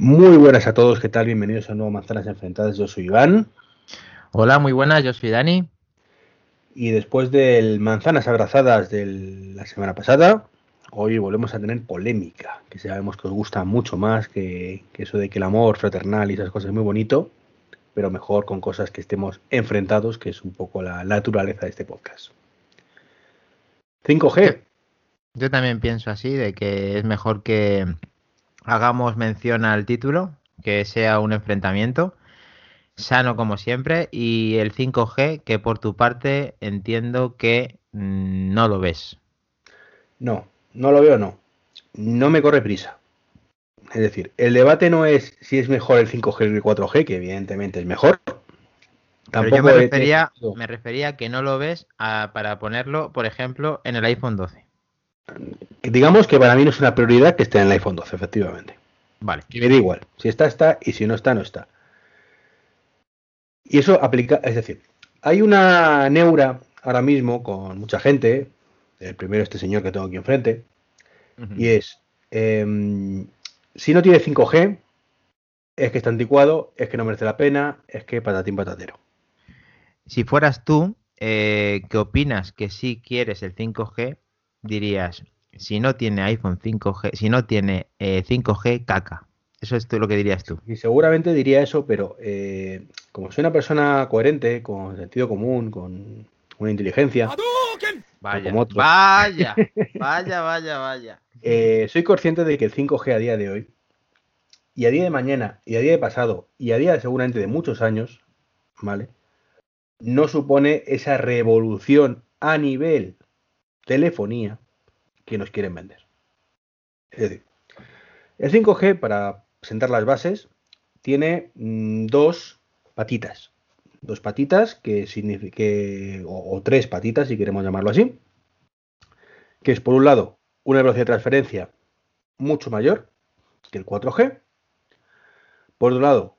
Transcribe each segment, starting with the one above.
Muy buenas a todos, ¿qué tal? Bienvenidos a un nuevo Manzanas Enfrentadas. Yo soy Iván. Hola, muy buenas, yo soy Dani. Y después del Manzanas Abrazadas de la semana pasada, hoy volvemos a tener polémica, que sabemos que os gusta mucho más que, eso de que el amor fraternal y esas cosas es muy bonito, pero mejor con cosas que estemos enfrentados, que es un poco la naturaleza de este podcast. 5G. Yo también pienso así, de que es mejor que hagamos mención al título, que sea un enfrentamiento sano como siempre y el 5G que por tu parte entiendo que mm, no lo ves. No, no lo veo, no. No me corre prisa. Es decir, el debate no es si es mejor el 5G que el 4G, que evidentemente es mejor. Tampoco yo me refería, me refería que no lo ves para ponerlo, por ejemplo, en el iPhone 12. Digamos que para mí no es una prioridad que esté en el iPhone 12, efectivamente. Vale. Que me da igual. Si está, está. Y si no está, no está. Y eso aplica, es decir, hay una neura ahora mismo con mucha gente. El primero, este señor que tengo aquí enfrente. Y es, em, si no tiene 5G, es que está anticuado, es que no merece la pena, es que patatín patatero. Si fueras tú, eh, ¿qué opinas que si quieres el 5G, dirías, si no tiene iPhone 5G, si no tiene 5G, eh, caca. Eso es lo que dirías tú. Y seguramente diría eso, pero eh, como soy una persona coherente, con sentido común, con una inteligencia. Vaya, vaya, vaya, vaya, vaya. Eh, soy consciente de que el 5G a día de hoy, y a día de mañana, y a día de pasado, y a día seguramente de muchos años, ¿vale? No supone esa revolución a nivel telefonía que nos quieren vender. Es decir, el 5G, para sentar las bases, tiene mm, dos patitas. Dos patitas que significa, o, o tres patitas, si queremos llamarlo así. Que es, por un lado, una velocidad de transferencia mucho mayor que el 4G. Por otro lado,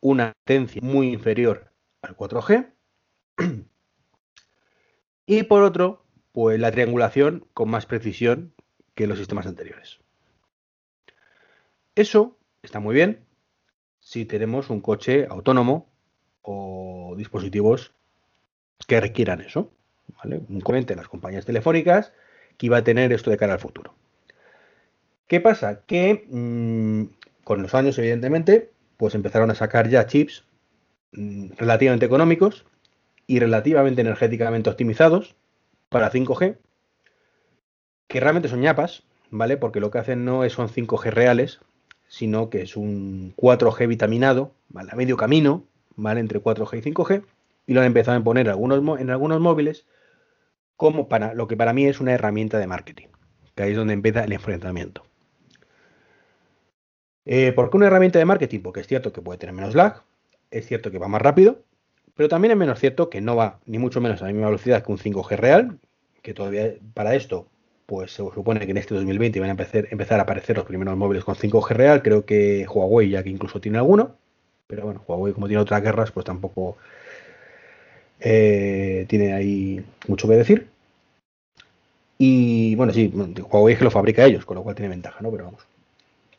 una latencia muy inferior al 4G. Y por otro, pues la triangulación con más precisión que los sistemas anteriores. Eso está muy bien si tenemos un coche autónomo o dispositivos que requieran eso. ¿vale? Un componente en las compañías telefónicas que iba a tener esto de cara al futuro. ¿Qué pasa? Que mmm, con los años, evidentemente, pues empezaron a sacar ya chips mmm, relativamente económicos y relativamente energéticamente optimizados para 5G, que realmente son ñapas, ¿vale? Porque lo que hacen no son 5G reales, sino que es un 4G vitaminado, ¿vale? A medio camino, ¿vale? Entre 4G y 5G, y lo han empezado a poner en algunos móviles como para lo que para mí es una herramienta de marketing, que ahí es donde empieza el enfrentamiento. Eh, ¿Por qué una herramienta de marketing? Porque es cierto que puede tener menos lag, es cierto que va más rápido, pero también es menos cierto que no va ni mucho menos a la misma velocidad que un 5G real, que todavía para esto, pues se supone que en este 2020 van a empezar, a aparecer los primeros móviles con 5G real. Creo que Huawei ya que incluso tiene alguno, pero bueno, Huawei como tiene otras guerras, pues tampoco eh, tiene ahí mucho que decir. Y bueno, sí, Huawei es que lo fabrica ellos, con lo cual tiene ventaja, ¿no? Pero vamos,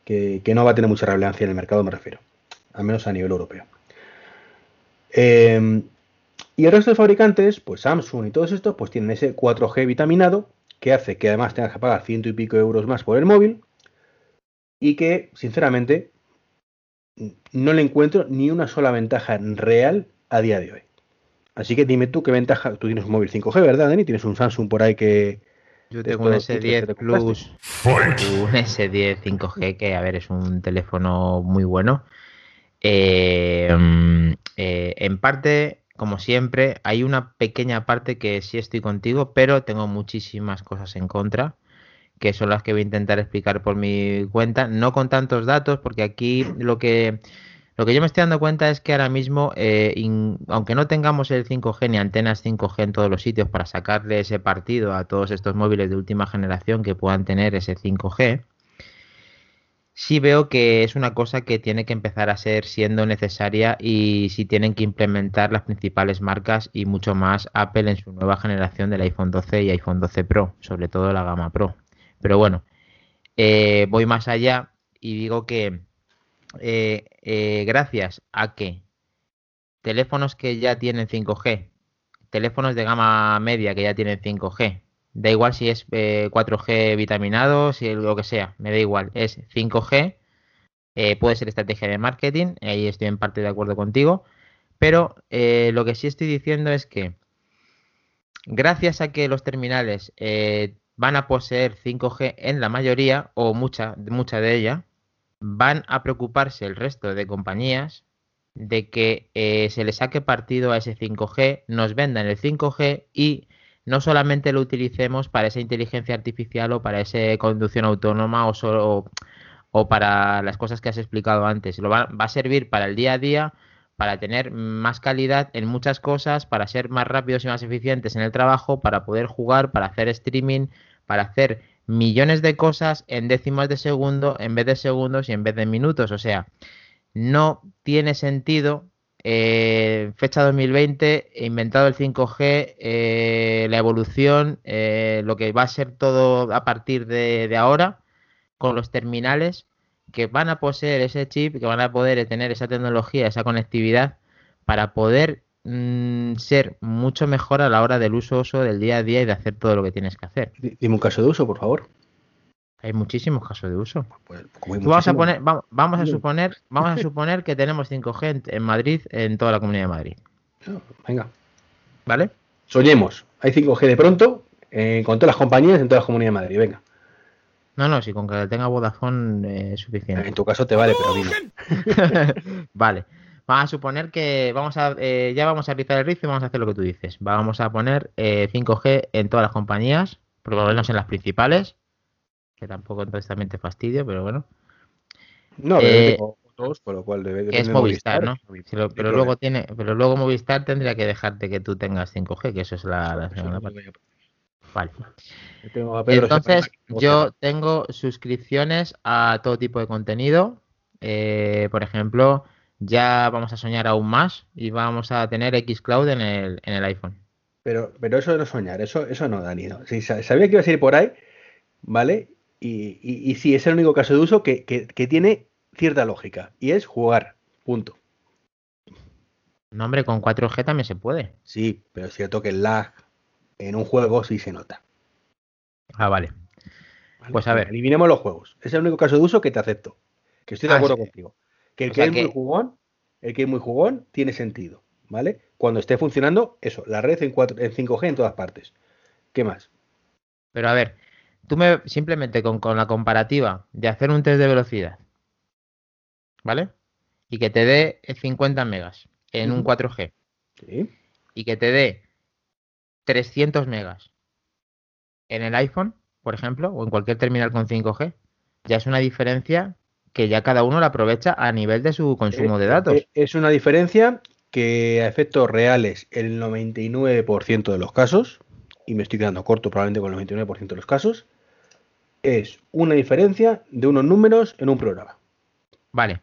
que no va a tener mucha relevancia en el mercado, me refiero, al menos a nivel europeo. Eh, y el resto de fabricantes, pues Samsung y todos estos, pues tienen ese 4G vitaminado que hace que además tengas que pagar ciento y pico euros más por el móvil y que, sinceramente, no le encuentro ni una sola ventaja real a día de hoy. Así que dime tú qué ventaja. Tú tienes un móvil 5G, ¿verdad, Dani? Tienes un Samsung por ahí que. Yo tengo un S10 Plus, un S10 5G que, a ver, es un teléfono muy bueno. Eh, eh, en parte, como siempre, hay una pequeña parte que sí estoy contigo, pero tengo muchísimas cosas en contra, que son las que voy a intentar explicar por mi cuenta, no con tantos datos, porque aquí lo que lo que yo me estoy dando cuenta es que ahora mismo, eh, aunque no tengamos el 5G ni antenas 5G en todos los sitios para sacarle ese partido a todos estos móviles de última generación que puedan tener ese 5G, sí veo que es una cosa que tiene que empezar a ser siendo necesaria y si tienen que implementar las principales marcas y mucho más Apple en su nueva generación del iPhone 12 y iPhone 12 Pro, sobre todo la gama Pro. Pero bueno, eh, voy más allá y digo que eh, gracias a que teléfonos que ya tienen 5G, teléfonos de gama media que ya tienen 5G, da igual si es 4G vitaminado, si lo que sea, me da igual, es 5G, puede ser estrategia de marketing, ahí estoy en parte de acuerdo contigo, pero lo que sí estoy diciendo es que gracias a que los terminales van a poseer 5G en la mayoría o mucha, de ella, van a preocuparse el resto de compañías de que eh, se le saque partido a ese 5G, nos vendan el 5G y no solamente lo utilicemos para esa inteligencia artificial o para esa conducción autónoma o, solo, o para las cosas que has explicado antes. Lo va, va a servir para el día a día, para tener más calidad en muchas cosas, para ser más rápidos y más eficientes en el trabajo, para poder jugar, para hacer streaming, para hacer millones de cosas en décimas de segundo en vez de segundos y en vez de minutos. O sea, no tiene sentido. Eh, fecha 2020, inventado el 5G, eh, la evolución, eh, lo que va a ser todo a partir de, ahora, con los terminales que van a poseer ese chip, que van a poder tener esa tecnología, esa conectividad, para poder Mm, ser mucho mejor a la hora del uso, uso del día a día y de hacer todo lo que tienes que hacer. Dime un caso de uso, por favor. Hay muchísimos casos de uso. Pues, pues vamos a poner, vamos, a suponer, vamos a suponer que tenemos 5G en, Madrid, en toda la comunidad de Madrid. Venga. ¿Vale? Soñemos. Hay 5G de pronto eh, con todas las compañías en toda la comunidad de Madrid. Venga. No, no, si con que tenga Vodafone eh, es suficiente. En tu caso te vale, pero dime. vale. Vamos a suponer que vamos a, eh, ya vamos a rizar el rizo y vamos a hacer lo que tú dices. Vamos a poner 5G eh, en todas las compañías, por lo menos en las principales, que tampoco entonces también te fastidio, pero bueno. No, pero eh, tengo dos, por lo cual debe Es Movistar, ¿no? pero, luego tiene, pero luego Movistar tendría que dejarte que tú tengas 5G, que eso es la, segunda parte. Vale. Entonces, yo tengo suscripciones a todo tipo de contenido. por ejemplo, ya vamos a soñar aún más y vamos a tener Xcloud en el, en el iPhone. Pero, pero eso no soñar, eso, eso no, Dani. No. sabía que iba a ir por ahí, ¿vale? Y, y, sí, es el único caso de uso que, tiene cierta lógica y es jugar, punto. No, hombre, con 4G también se puede. Sí, pero es cierto que el lag en un juego sí se nota. Ah, vale. Pues a ver. Eliminemos los juegos. Es el único caso de uso que te acepto. Que estoy de ah, acuerdo contigo. Que el que es muy jugón, el que es muy jugón, tiene sentido, ¿vale? Cuando esté funcionando, eso, la red en, 4, en 5G en todas partes. ¿Qué más? Pero a ver, tú me simplemente con, la comparativa de hacer un test de velocidad, ¿vale? Y que te dé 50 megas en un 4G. Sí. Y que te dé 300 megas en el iPhone, por ejemplo, o en cualquier terminal con 5G, ya es una diferencia que ya cada uno la aprovecha a nivel de su consumo de eh, datos. Eh, es una diferencia que a efectos reales el 99% de los casos, y me estoy quedando corto probablemente con el 99% de los casos, es una diferencia de unos números en un programa. Vale.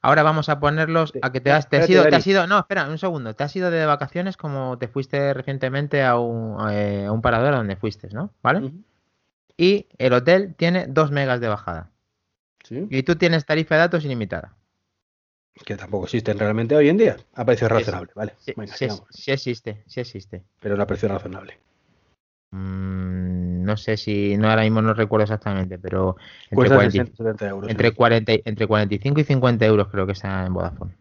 Ahora vamos a ponerlos a que te has, te has ido, te has ido, no, espera, un segundo, te has ido de vacaciones como te fuiste recientemente a un, eh, a un parador donde fuiste, ¿no? ¿Vale? Y el hotel tiene 2 megas de bajada. Y tú tienes tarifa de datos ilimitada. Que tampoco existen realmente hoy en día. A precio razonable, ¿vale? Sí, sí, existe, sí existe. Pero a precio razonable. Mm, no sé si, no ahora mismo no recuerdo exactamente, pero entre, 40, euros, entre, 40, entre 45 y 50 euros creo que está en Vodafone.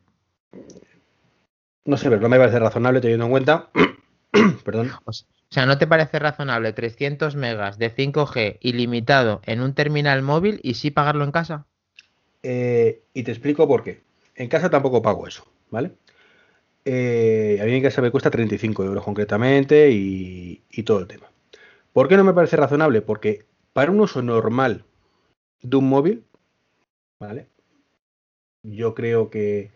No sé, pero no me parece razonable teniendo en cuenta. Perdón. O sea, ¿no te parece razonable 300 megas de 5G ilimitado en un terminal móvil y sí pagarlo en casa? Eh, y te explico por qué. En casa tampoco pago eso, ¿vale? Eh, a mí en casa me cuesta 35 euros concretamente y, y todo el tema. ¿Por qué no me parece razonable? Porque para un uso normal de un móvil, ¿vale? Yo creo que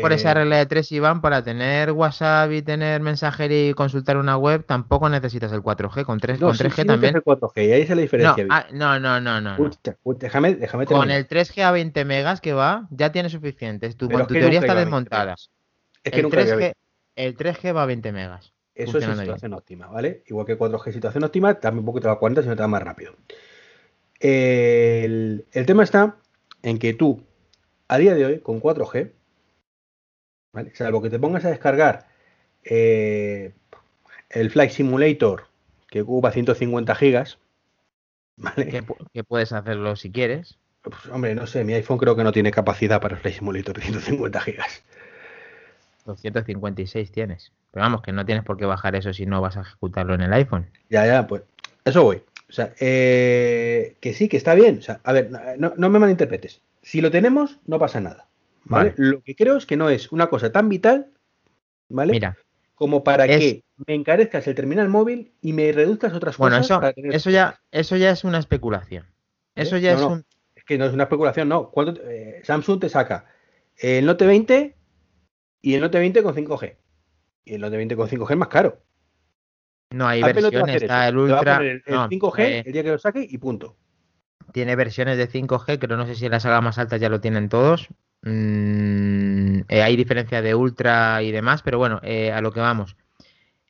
por esa eh, regla de tres, Iván, para tener WhatsApp y tener mensajería y consultar una web, tampoco necesitas el 4G. Con, 3, con 3G también. El 4G, y ahí es la diferencia. Ah, no, no, no, no. déjame, déjame Con el 3G a 20 megas que va, ya tiene suficiente. Tu, tu teoría está desmontada. Es que el, 3G, el 3G va a 20 megas. Eso es situación óptima, ¿vale? Igual que 4G situación óptima, también poco te va a 40, sino te va más rápido. El, el tema está en que tú a día de hoy, con 4G, ¿vale? salvo que te pongas a descargar eh, el Flight Simulator, que ocupa 150 gigas, ¿vale? Que, puedes hacerlo si quieres. Pues, hombre, no sé, mi iPhone creo que no tiene capacidad para el Flight Simulator de 150 gigas. 256 tienes. Pero vamos, que no tienes por qué bajar eso si no vas a ejecutarlo en el iPhone. Ya, ya, pues eso voy. O sea, eh, que sí, que está bien. O sea, a ver, no, me malinterpretes. Si lo tenemos, no pasa nada. ¿vale? Lo que creo es que no es una cosa tan vital, ¿vale? Mira. Como para que me encarezcas el terminal móvil y me reduzcas otras cosas. Bueno, eso, eso, ya, eso ya es una especulación. Eso ya es un. Es que no es una especulación, no. Eh, Samsung te saca el Note 20 y el Note 20 con 5G. Y el Note 20 con 5G es más caro. No, hay versiones, está el Ultra. el, 5G eh, el día que lo saque y punto. Tiene versiones de 5G, pero no sé si en la saga más alta ya lo tienen todos. Mm, eh, hay diferencia de Ultra y demás, pero bueno, eh, a lo que vamos.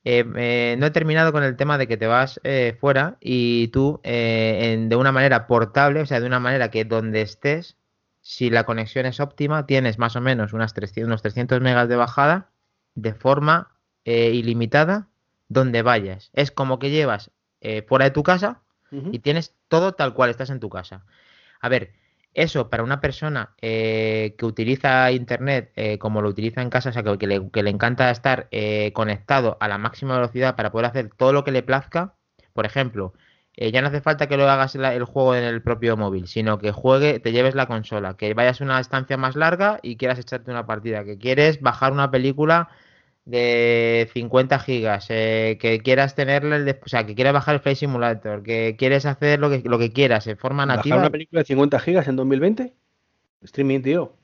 no he terminado con el tema de que te vas fuera y tú de una manera portable, o sea, de una manera que donde estés, si la conexión es óptima, tienes más o menos unas 300, unos 300 megas de bajada de forma ilimitada donde vayas. Es como que llevas eh, fuera de tu casa y tienes todo tal cual estás en tu casa. A ver, eso para una persona eh, que utiliza Internet eh, como lo utiliza en casa, o sea, que, le, encanta estar conectado a la máxima velocidad para poder hacer todo lo que le plazca, por ejemplo, ya no hace falta que lo hagas el juego en el propio móvil, sino que juegue, te lleves la consola, que vayas a una estancia más larga y quieras echarte una partida, que quieres bajar una película de 50 gigas, eh, que quieras tenerle, o sea, que quieras bajar el Flight Simulator, que quieres hacer lo que, lo que quieras en forma nativa. ¿Bajar una película de 50 gigas en 2020? Streaming, tío.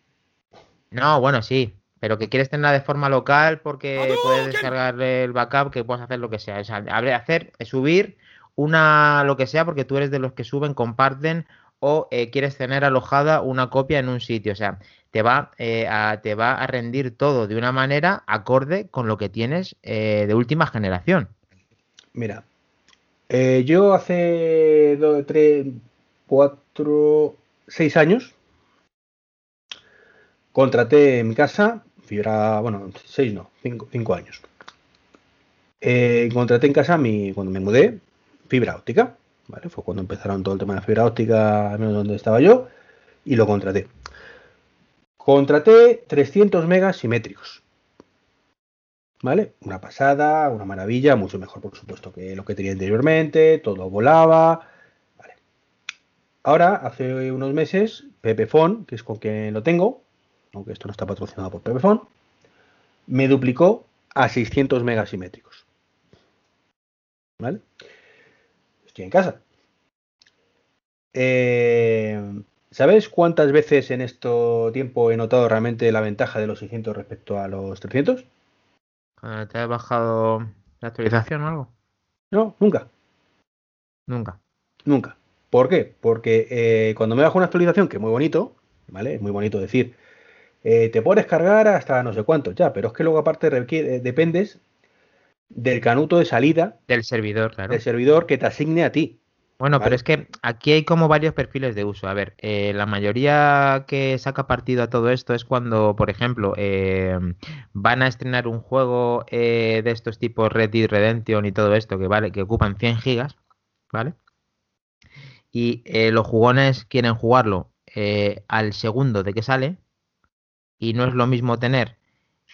No, bueno, sí, pero que quieres tenerla de forma local porque puedes descargar el backup, que puedes hacer lo que sea. O sea, hacer, subir una, lo que sea, porque tú eres de los que suben, comparten o eh, quieres tener alojada una copia en un sitio. O sea, te va, eh, a, te va a rendir todo de una manera acorde con lo que tienes eh, de última generación. Mira, yo hace dos, tres, cuatro, seis años contraté en mi casa fibra, bueno, seis no, cinco, cinco años. contraté en casa mi, cuando me mudé fibra óptica, ¿vale? Fue cuando empezaron todo el tema de la fibra óptica, menos donde estaba yo, y lo contraté. Contraté 300 megas simétricos. ¿Vale? Una pasada, una maravilla, mucho mejor por supuesto que lo que tenía anteriormente, todo volaba. Vale. Ahora, hace unos meses, Pepefon, que es con quien lo tengo, aunque esto no está patrocinado por Pepefon, me duplicó a 600 megas simétricos. ¿Vale? Estoy en casa. Eh, ¿Sabes cuántas veces en este tiempo he notado realmente la ventaja de los 600 respecto a los 300? ¿Te ha bajado la actualización o algo? No, nunca. Nunca. Nunca. ¿Por qué? Porque eh, cuando me bajo una actualización, que es muy bonito, ¿vale? Es muy bonito decir, eh, te puedes cargar hasta no sé cuánto, ya, pero es que luego aparte eh, dependes del canuto de salida del servidor, claro. Del servidor que te asigne a ti. Bueno, pero es que aquí hay como varios perfiles de uso. A ver, eh, la mayoría que saca partido a todo esto es cuando, por ejemplo, eh, van a estrenar un juego eh, de estos tipos Red Dead Redemption y todo esto que vale, que ocupan 100 gigas, ¿vale? Y los jugones quieren jugarlo al segundo de que sale y no es lo mismo tener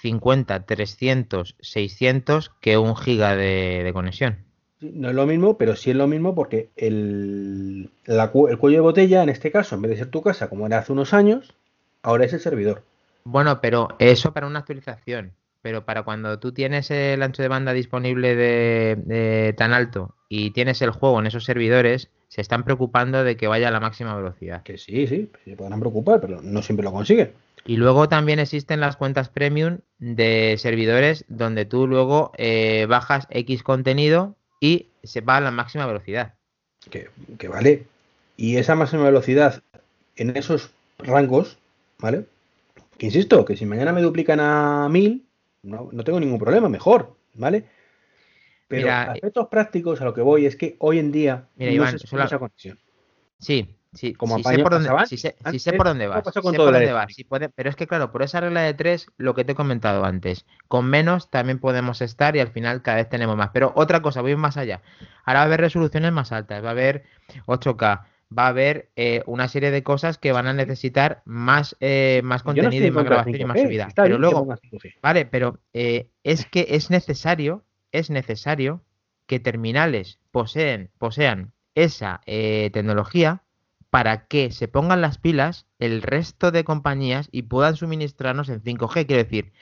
50, 300, 600 que un giga de conexión. No es lo mismo, pero sí es lo mismo porque el, el cuello de botella, en este caso, en vez de ser tu casa como era hace unos años, ahora es el servidor. Bueno, pero eso para una actualización. Pero para cuando tú tienes el ancho de banda disponible de, tan alto y tienes el juego en esos servidores, se están preocupando de que vaya a la máxima velocidad. Que sí, sí, se podrán preocupar, pero no siempre lo consiguen. Y luego también existen las cuentas premium de servidores donde tú luego eh, bajas X contenido y se va a la máxima velocidad. Que, vale. Y esa máxima velocidad en esos rangos, ¿vale? Que insisto, que si mañana me duplican a 1000, no, tengo ningún problema, mejor, ¿vale? Pero a aspectos prácticos a lo que voy es que hoy en día mira, no Iván, esa conexión. Sí, Sí, como sé por dónde, si sé, por dónde vas. pero es que claro, por esa regla de tres, lo que te he comentado antes, con menos también podemos estar y al final cada vez tenemos más. Pero otra cosa, voy más allá. Ahora va a haber resoluciones más altas, va a haber 8K, va a haber eh, una serie de cosas que van a necesitar más, eh, más contenido y más grabación y más subida. Pero luego, vale, pero eh, es que es necesario, es necesario que terminales poseen, posean esa tecnología para que se pongan las pilas el resto de compañías y puedan suministrarnos en 5G. Quiero decir,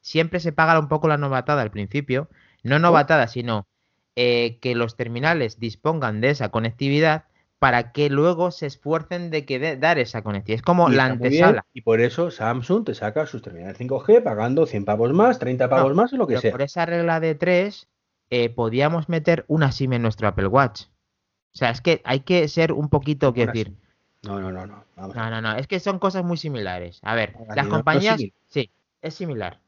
siempre se paga un poco la novatada al principio, no novatada, sino eh, que los terminales dispongan de esa conectividad para que luego se esfuercen de que dar esa conectividad. Es como la antesala. y por eso Samsung te saca sus terminales 5G pagando 100 pavos más, 30 pavos más o lo que sea. Por esa regla de 3, eh, podíamos meter una SIM en nuestro Apple Watch. O sea, es que hay que ser un poquito, quiero decir. No, no, no, no. no, no, no. Es que son cosas muy similares. A ver, las compañías. sí, es similar.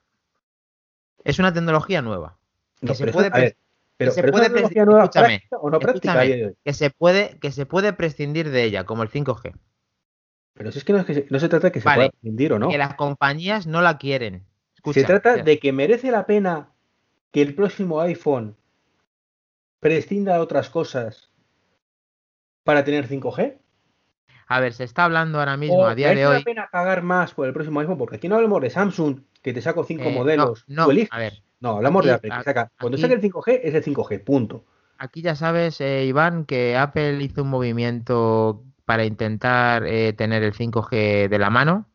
Es una tecnología nueva. Que se puede. que se puede escúchame, o no escúchame, que se puede que se puede prescindir de ella como el 5G pero si es que no, es que se, no se trata de que se pueda prescindir o no que las compañías no la quieren se trata de que merece la pena que el próximo iPhone prescinda de otras cosas para tener 5G a ver, se está hablando ahora mismo, a día de hoy. la pena pagar más por el próximo iPhone? Porque aquí no hablamos de Samsung, que te saco cinco eh, modelos. No, no a ver. No, hablamos de Apple, que saca. Cuando saque el 5G, es el 5G, punto. Aquí ya sabes, eh, Iván, que Apple hizo un movimiento para intentar eh, tener el 5G de la mano,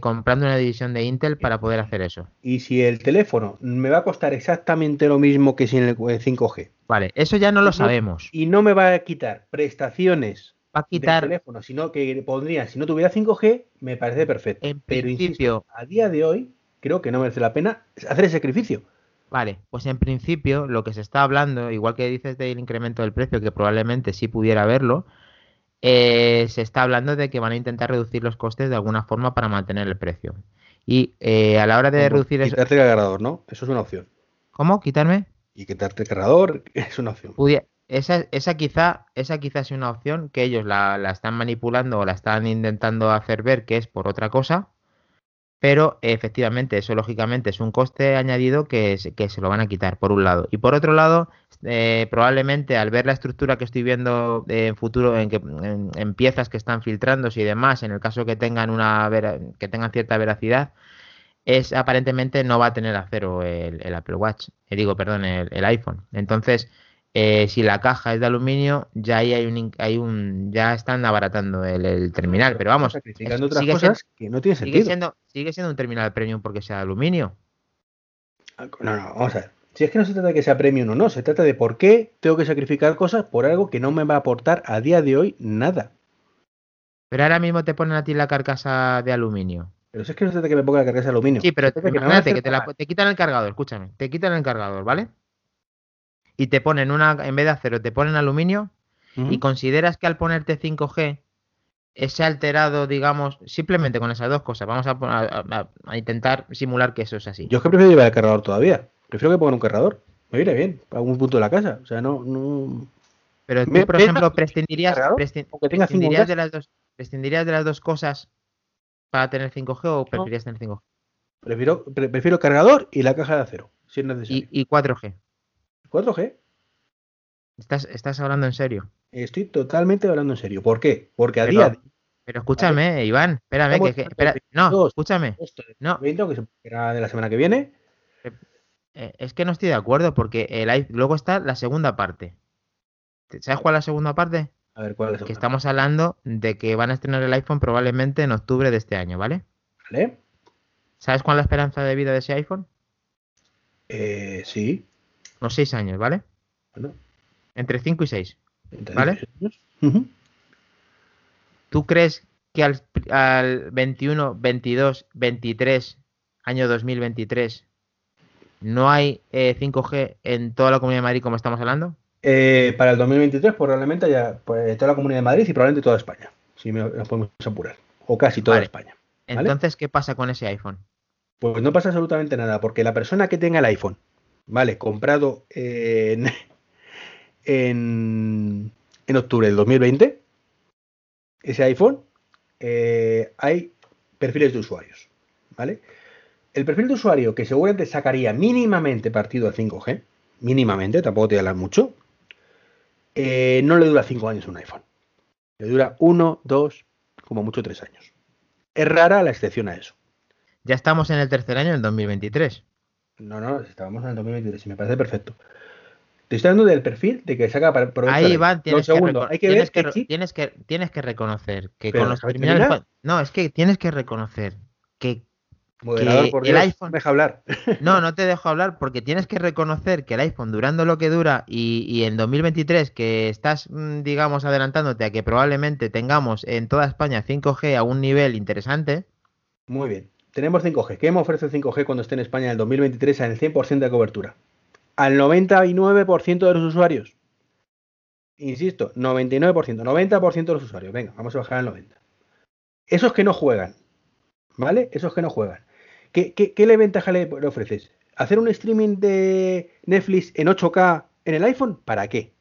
comprando una división de Intel para poder hacer eso. Y si el teléfono me va a costar exactamente lo mismo que sin el 5G. Vale, eso ya no lo sabemos. Y no me va a quitar prestaciones va a quitar. teléfono, sino que pondría, si no tuviera 5G, me parece perfecto. En Pero principio, a día de hoy, creo que no merece la pena hacer ese sacrificio. Vale, pues en principio lo que se está hablando, igual que dices del incremento del precio, que probablemente sí pudiera haberlo, eh, se está hablando de que van a intentar reducir los costes de alguna forma para mantener el precio. Y eh, a la hora de reducir eso. Quitarte el cargador, ¿no? Eso es una opción. ¿Cómo? ¿Quitarme? Y quitarte el cargador es una opción. Esa, esa, quizá, esa quizá es una opción que ellos la, están manipulando o la están intentando hacer ver que es por otra cosa, pero efectivamente eso lógicamente es un coste añadido que, que se lo van a quitar, por un lado. Y por otro lado, eh, probablemente al ver la estructura que estoy viendo en futuro, en, que, en, piezas que están filtrándose y demás, en el caso que tengan, una que tengan cierta veracidad, es aparentemente no va a tener acero el, el Apple Watch, eh, digo, perdón, el iPhone. Entonces, eh, si la caja es de aluminio, ya ahí hay un, hay un ya están abaratando el, terminal, pero vamos, sacrificando otras cosas que no tiene sentido. Sigue siendo, sigue siendo un terminal premium porque sea de aluminio. Ah, no, no, vamos a ver. Si es que no se trata de que sea premium o no, se trata de por qué tengo que sacrificar cosas por algo que no me va a aportar a día de hoy nada. Pero ahora mismo te ponen a ti la carcasa de aluminio. Pero si es que no se trata de que me ponga la carcasa de aluminio. Sí, pero imagínate que, te, te quitan el cargador, escúchame, te quitan el cargador, ¿vale? Y te ponen una, en vez de acero, te ponen aluminio y consideras que al ponerte 5G, ese alterado, digamos, simplemente con esas dos cosas, vamos a, intentar simular que eso es así. Yo es que prefiero llevar el cargador todavía. Prefiero que pongan un cargador. Me iré bien, a algún punto de la casa. O sea, no. no... Pero tú, por ejemplo, prescindirías, prescindirías, de las dos, prescindirías de las dos cosas para tener 5G o preferirías tener 5G? Prefiero, prefiero cargador y la caja de acero, si es necesario. y 4G. 4G. ¿Estás, ¿Estás hablando en serio? Estoy totalmente hablando en serio. ¿Por qué? Porque a día de... Pero escúchame, Iván, espérame, que, no, escúchame. No. que será de la semana que viene. Eh, eh, es que no estoy de acuerdo porque el, luego está la segunda parte. ¿Sabes cuál es la segunda parte? A ver, ¿cuál es Que estamos hablando de que van a estrenar el iPhone probablemente en octubre de este año, ¿vale? Vale. ¿Sabes cuál es la esperanza de vida de ese iPhone? Eh, sí. Unos seis años, ¿vale? Bueno. Entre 5 y 6. ¿Vale? ¿Tú crees que al, al, 21, 22, 23, año 2023, no hay 5G eh, en toda la Comunidad de Madrid como estamos hablando? Eh, para el 2023 probablemente haya pues, toda la Comunidad de Madrid y probablemente toda España, si nos podemos apurar. O casi toda España. Entonces, ¿qué pasa con ese iPhone? Pues no pasa absolutamente nada, porque la persona que tenga el iPhone, ¿vale? Comprado en, en, octubre del 2020, ese iPhone, eh, hay perfiles de usuarios. ¿Vale? El perfil de usuario que seguramente sacaría mínimamente partido a 5G, mínimamente, tampoco te hablar mucho, eh, no le dura 5 años un iPhone. Le dura 1, 2, como mucho 3 años. Es rara la excepción a eso. Ya estamos en el tercer año, en 2023. No, no, estábamos en el 2023 y me parece perfecto. Te estoy hablando del perfil de que saca para Ahí van, tienes, que, Hay que, tienes, que, tienes, que, tienes que reconocer que con los terminales. No, es que tienes que reconocer que Moderador, el iPhone. Deja hablar. No, no te dejo hablar porque tienes que reconocer que el iPhone, durando lo que dura y, en 2023, que estás, mm, digamos, adelantándote a que probablemente tengamos en toda España 5G a un nivel interesante. Muy bien. Tenemos 5G. ¿Qué me ofrece 5G cuando esté en España en el 2023 en el 100% de cobertura? Al 99% de los usuarios. Insisto, 99%, 90% de los usuarios. Venga, vamos a bajar al 90%. Esos que no juegan, ¿vale? Esos que no juegan. ¿Qué, qué, le ventaja le, ofreces? ¿Hacer un streaming de Netflix en 8K en el iPhone? ¿Para qué?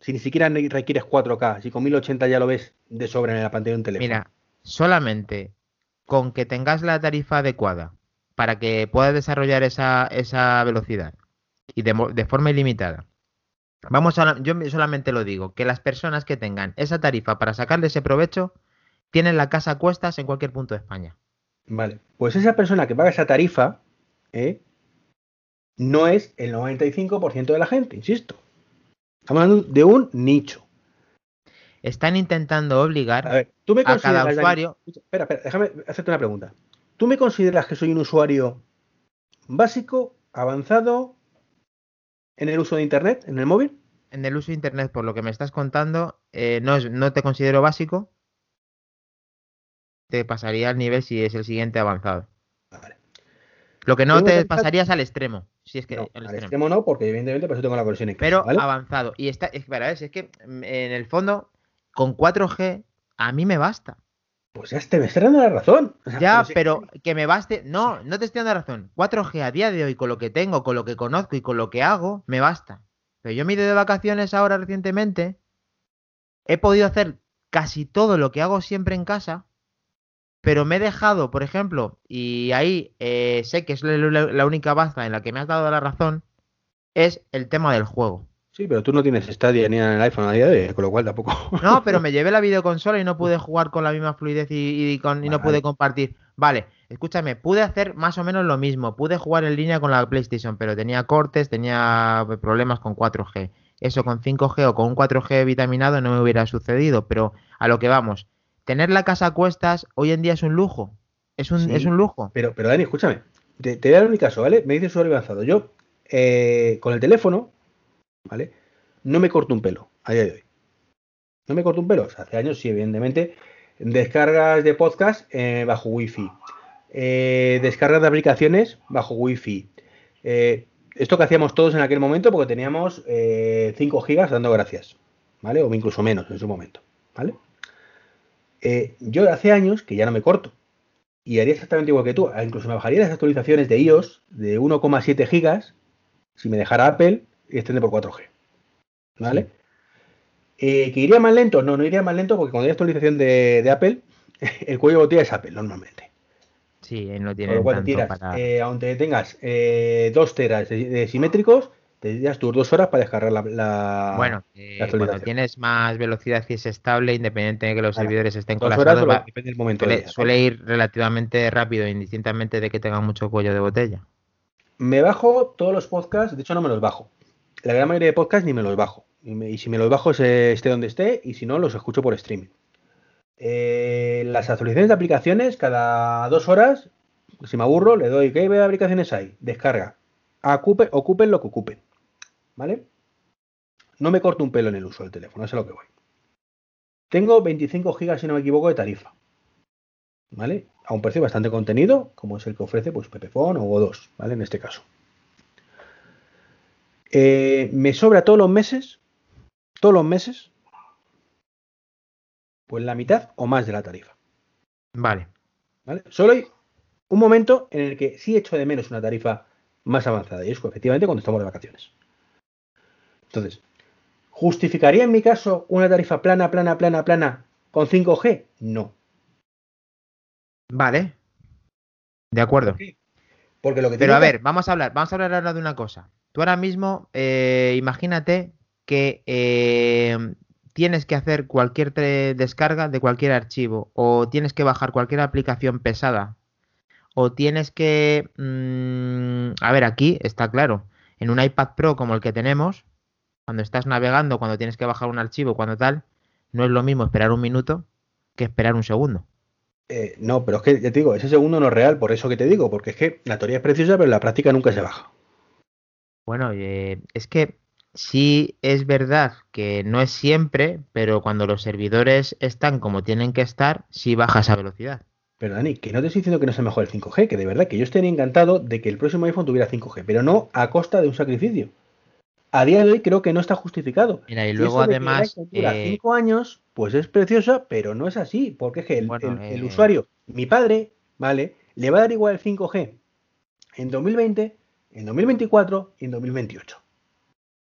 Si ni siquiera requieres 4K, si con 1080 ya lo ves de sobra en la pantalla de un teléfono. Mira, solamente con que tengas la tarifa adecuada para que puedas desarrollar esa, esa velocidad y de, forma ilimitada. Vamos a, yo solamente lo digo, que las personas que tengan esa tarifa para sacarle ese provecho tienen la casa a cuestas en cualquier punto de España. Vale, pues esa persona que paga esa tarifa ¿eh? no es el 95% de la gente, insisto. Estamos hablando de un nicho. Están intentando obligar a, cada usuario. espera, espera, déjame hacerte una pregunta. ¿Tú me consideras que soy un usuario básico, avanzado en el uso de Internet, en el móvil? En el uso de Internet, por lo que me estás contando, eh, no, no te considero básico te pasaría al nivel si es el siguiente avanzado. Vale. Lo que no te pasarías al extremo. Si es que al, extremo. no, porque evidentemente por eso tengo la versión en Pero avanzado. Y está, es, es que mm, en el fondo, con 4G, a mí me basta. Pues ya te me estás dando la razón. ya, pero que me baste. No, no te estoy dando la razón. 4G a día de hoy, con lo que tengo, con lo que conozco y con lo que hago, me basta. Pero yo me he ido de vacaciones ahora recientemente. He podido hacer casi todo lo que hago siempre en casa pero me he dejado, por ejemplo, y ahí eh, sé que es la, única baza en la que me has dado la razón, es el tema del juego. Sí, pero tú no tienes Stadia ni en el iPhone a día de hoy, con lo cual tampoco. No, pero me llevé la videoconsola y no pude jugar con la misma fluidez y, no pude compartir. Vale, escúchame, pude hacer más o menos lo mismo. Pude jugar en línea con la PlayStation, pero tenía cortes, tenía problemas con 4G. Eso con 5G o con un 4G vitaminado no me hubiera sucedido, pero a lo que vamos tener la casa a cuestas hoy en día es un lujo. Es un, es un lujo. Pero, pero Dani, escúchame. Te, te voy a dar mi caso, ¿vale? Me dice usuario avanzado. Yo, eh, con el teléfono, ¿vale? No me corto un pelo a día de hoy. No me corto un pelo. hace años sí, evidentemente. Descargas de podcast eh, bajo wifi. Eh, descargas de aplicaciones bajo wifi. esto que hacíamos todos en aquel momento porque teníamos 5 gigas dando gracias. ¿Vale? O incluso menos en su momento. ¿Vale? Eh, yo hace años que ya no me corto. Y haría exactamente igual que tú. Ah, incluso me bajaría las actualizaciones de iOS de 1,7 gigas si me dejara Apple y extende por 4G. ¿Vale? Eh, ¿Que iría más lento? No, no iría más lento porque cuando hay actualización de, Apple, el cuello de botella es Apple normalmente. Sí, no tiene. Por eh, aunque tengas 2 teras de simétricos, te tus dos horas para descargar la. bueno, eh, cuando tienes más velocidad y es estable, independientemente de que los servidores estén colapsados, depende del momento suele, ir relativamente rápido, indistintamente de que tenga mucho cuello de botella. Me bajo todos los podcasts, de hecho no me los bajo. La gran mayoría de podcasts ni me los bajo. Y, si me los bajo, esté donde esté, y si no, los escucho por streaming. Eh, las actualizaciones de aplicaciones, cada dos horas, si me aburro, le doy, ¿qué aplicaciones hay? Descarga. ocupen lo que ocupen. ¿vale? No me corto un pelo en el uso del teléfono, eso es lo que voy. Tengo 25 gigas, si no me equivoco, de tarifa. ¿Vale? A un precio bastante contenido, como es el que ofrece pues Pepephone o O2, ¿vale? En este caso. Eh, me sobra todos los meses, todos los meses, pues la mitad o más de la tarifa. Vale. ¿Vale? Solo hay un momento en el que sí echo de menos una tarifa más avanzada, y es efectivamente cuando estamos de vacaciones. Entonces, ¿justificaría en mi caso una tarifa plana, plana, plana, plana con 5G? No. Vale. De acuerdo. Porque lo que Pero a ver, vamos a hablar, vamos a hablar ahora de una cosa. Tú ahora mismo, eh, imagínate que eh, tienes que hacer cualquier descarga de cualquier archivo o tienes que bajar cualquier aplicación pesada o tienes que... Mm, a ver, aquí está claro. En un iPad Pro como el que tenemos, cuando estás navegando, cuando tienes que bajar un archivo, cuando tal, no es lo mismo esperar un minuto que esperar un segundo. Eh, no, pero es que ya te digo, ese segundo no es real, por eso que te digo, porque es que la teoría es preciosa, pero en la práctica nunca se baja. Bueno, eh, es que sí es verdad que no es siempre, pero cuando los servidores están como tienen que estar, sí baja esa velocidad. Pero Dani, que no te estoy diciendo que no sea mejor el 5G, que de verdad que yo estaría encantado de que el próximo iPhone tuviera 5G, pero no a costa de un sacrificio. A día de hoy creo que no está justificado. Mira, y luego además. Dura 5 años, pues es preciosa, pero no es así, porque es que el, el, usuario, mi padre, ¿vale? Le va a dar igual el 5G en 2020, en 2024 y en 2028.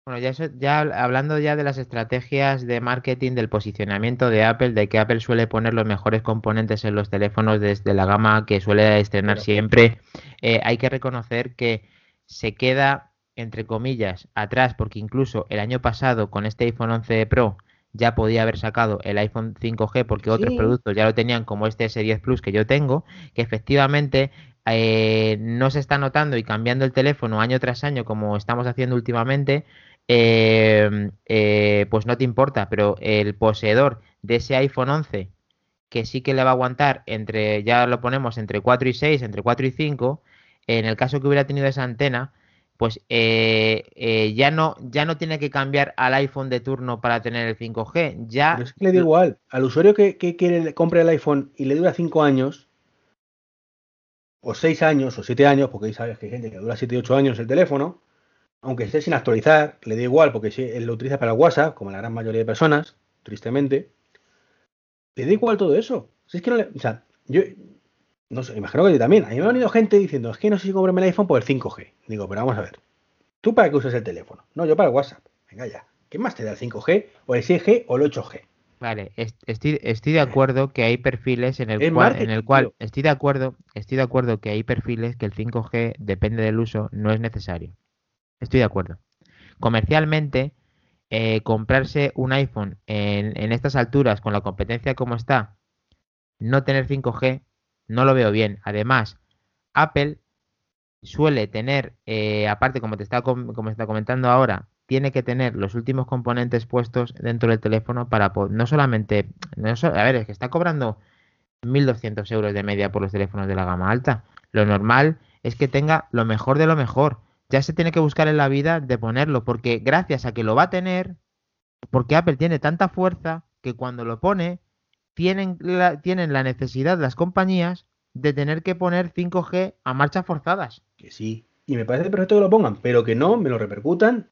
Bueno, ya, ya hablando ya de las estrategias de marketing, del posicionamiento de Apple, de que Apple suele poner los mejores componentes en los teléfonos desde la gama que suele estrenar siempre, eh, hay que reconocer que se queda, entre comillas, atrás, porque incluso el año pasado con este iPhone 11 Pro ya podía haber sacado el iPhone 5G porque otros productos ya lo tenían como este S10 Plus que yo tengo, que efectivamente eh, no se está notando y cambiando el teléfono año tras año como estamos haciendo últimamente, Em, eh, pues no te importa, pero el poseedor de ese iPhone 11, que sí que le va a aguantar entre, ya lo ponemos entre 4 y 6, entre 4 y 5, en el caso que hubiera tenido esa antena, pues eh, eh, ya, no, ya no tiene que cambiar al iPhone de turno para tener el 5G. Ya... es que le da igual. Al usuario que, que quiere, compre el iPhone y le dura 5 años, o 6 años, o 7 años, porque sabes que hay gente que dura 7 y 8 años el teléfono, aunque esté sin actualizar, le da igual porque si él lo utiliza para WhatsApp, como la gran mayoría de personas, tristemente, le da igual todo eso. Si es que no le, o sea, yo no sé, imagino que también. A mí me ha venido gente diciendo, es que no sé si comprarme el iPhone por el 5G. Digo, pero vamos a ver. ¿Tú para qué usas el teléfono? No, yo para WhatsApp. Venga ya. ¿Qué más te da el 5G o el 6G o el 8G? Vale, estoy, estoy de acuerdo que hay perfiles en el cual, en el cual estoy de acuerdo, estoy de acuerdo que hay perfiles que el 5G depende del uso, no es necesario. Estoy de acuerdo. Comercialmente, eh, comprarse un iPhone en, estas alturas, con la competencia como está, no tener 5G, no lo veo bien. Además, Apple suele tener, eh, aparte como te está, como está comentando ahora, tiene que tener los últimos componentes puestos dentro del teléfono para no solamente, a ver, es que está cobrando 1.200 euros de media por los teléfonos de la gama alta. Lo normal es que tenga lo mejor de lo mejor ya se tiene que buscar en la vida de ponerlo, porque gracias a que lo va a tener, porque Apple tiene tanta fuerza que cuando lo pone, tienen tienen la necesidad las compañías de tener que poner 5G a marchas forzadas. Que sí, y me parece perfecto que lo pongan, pero que no me lo repercutan.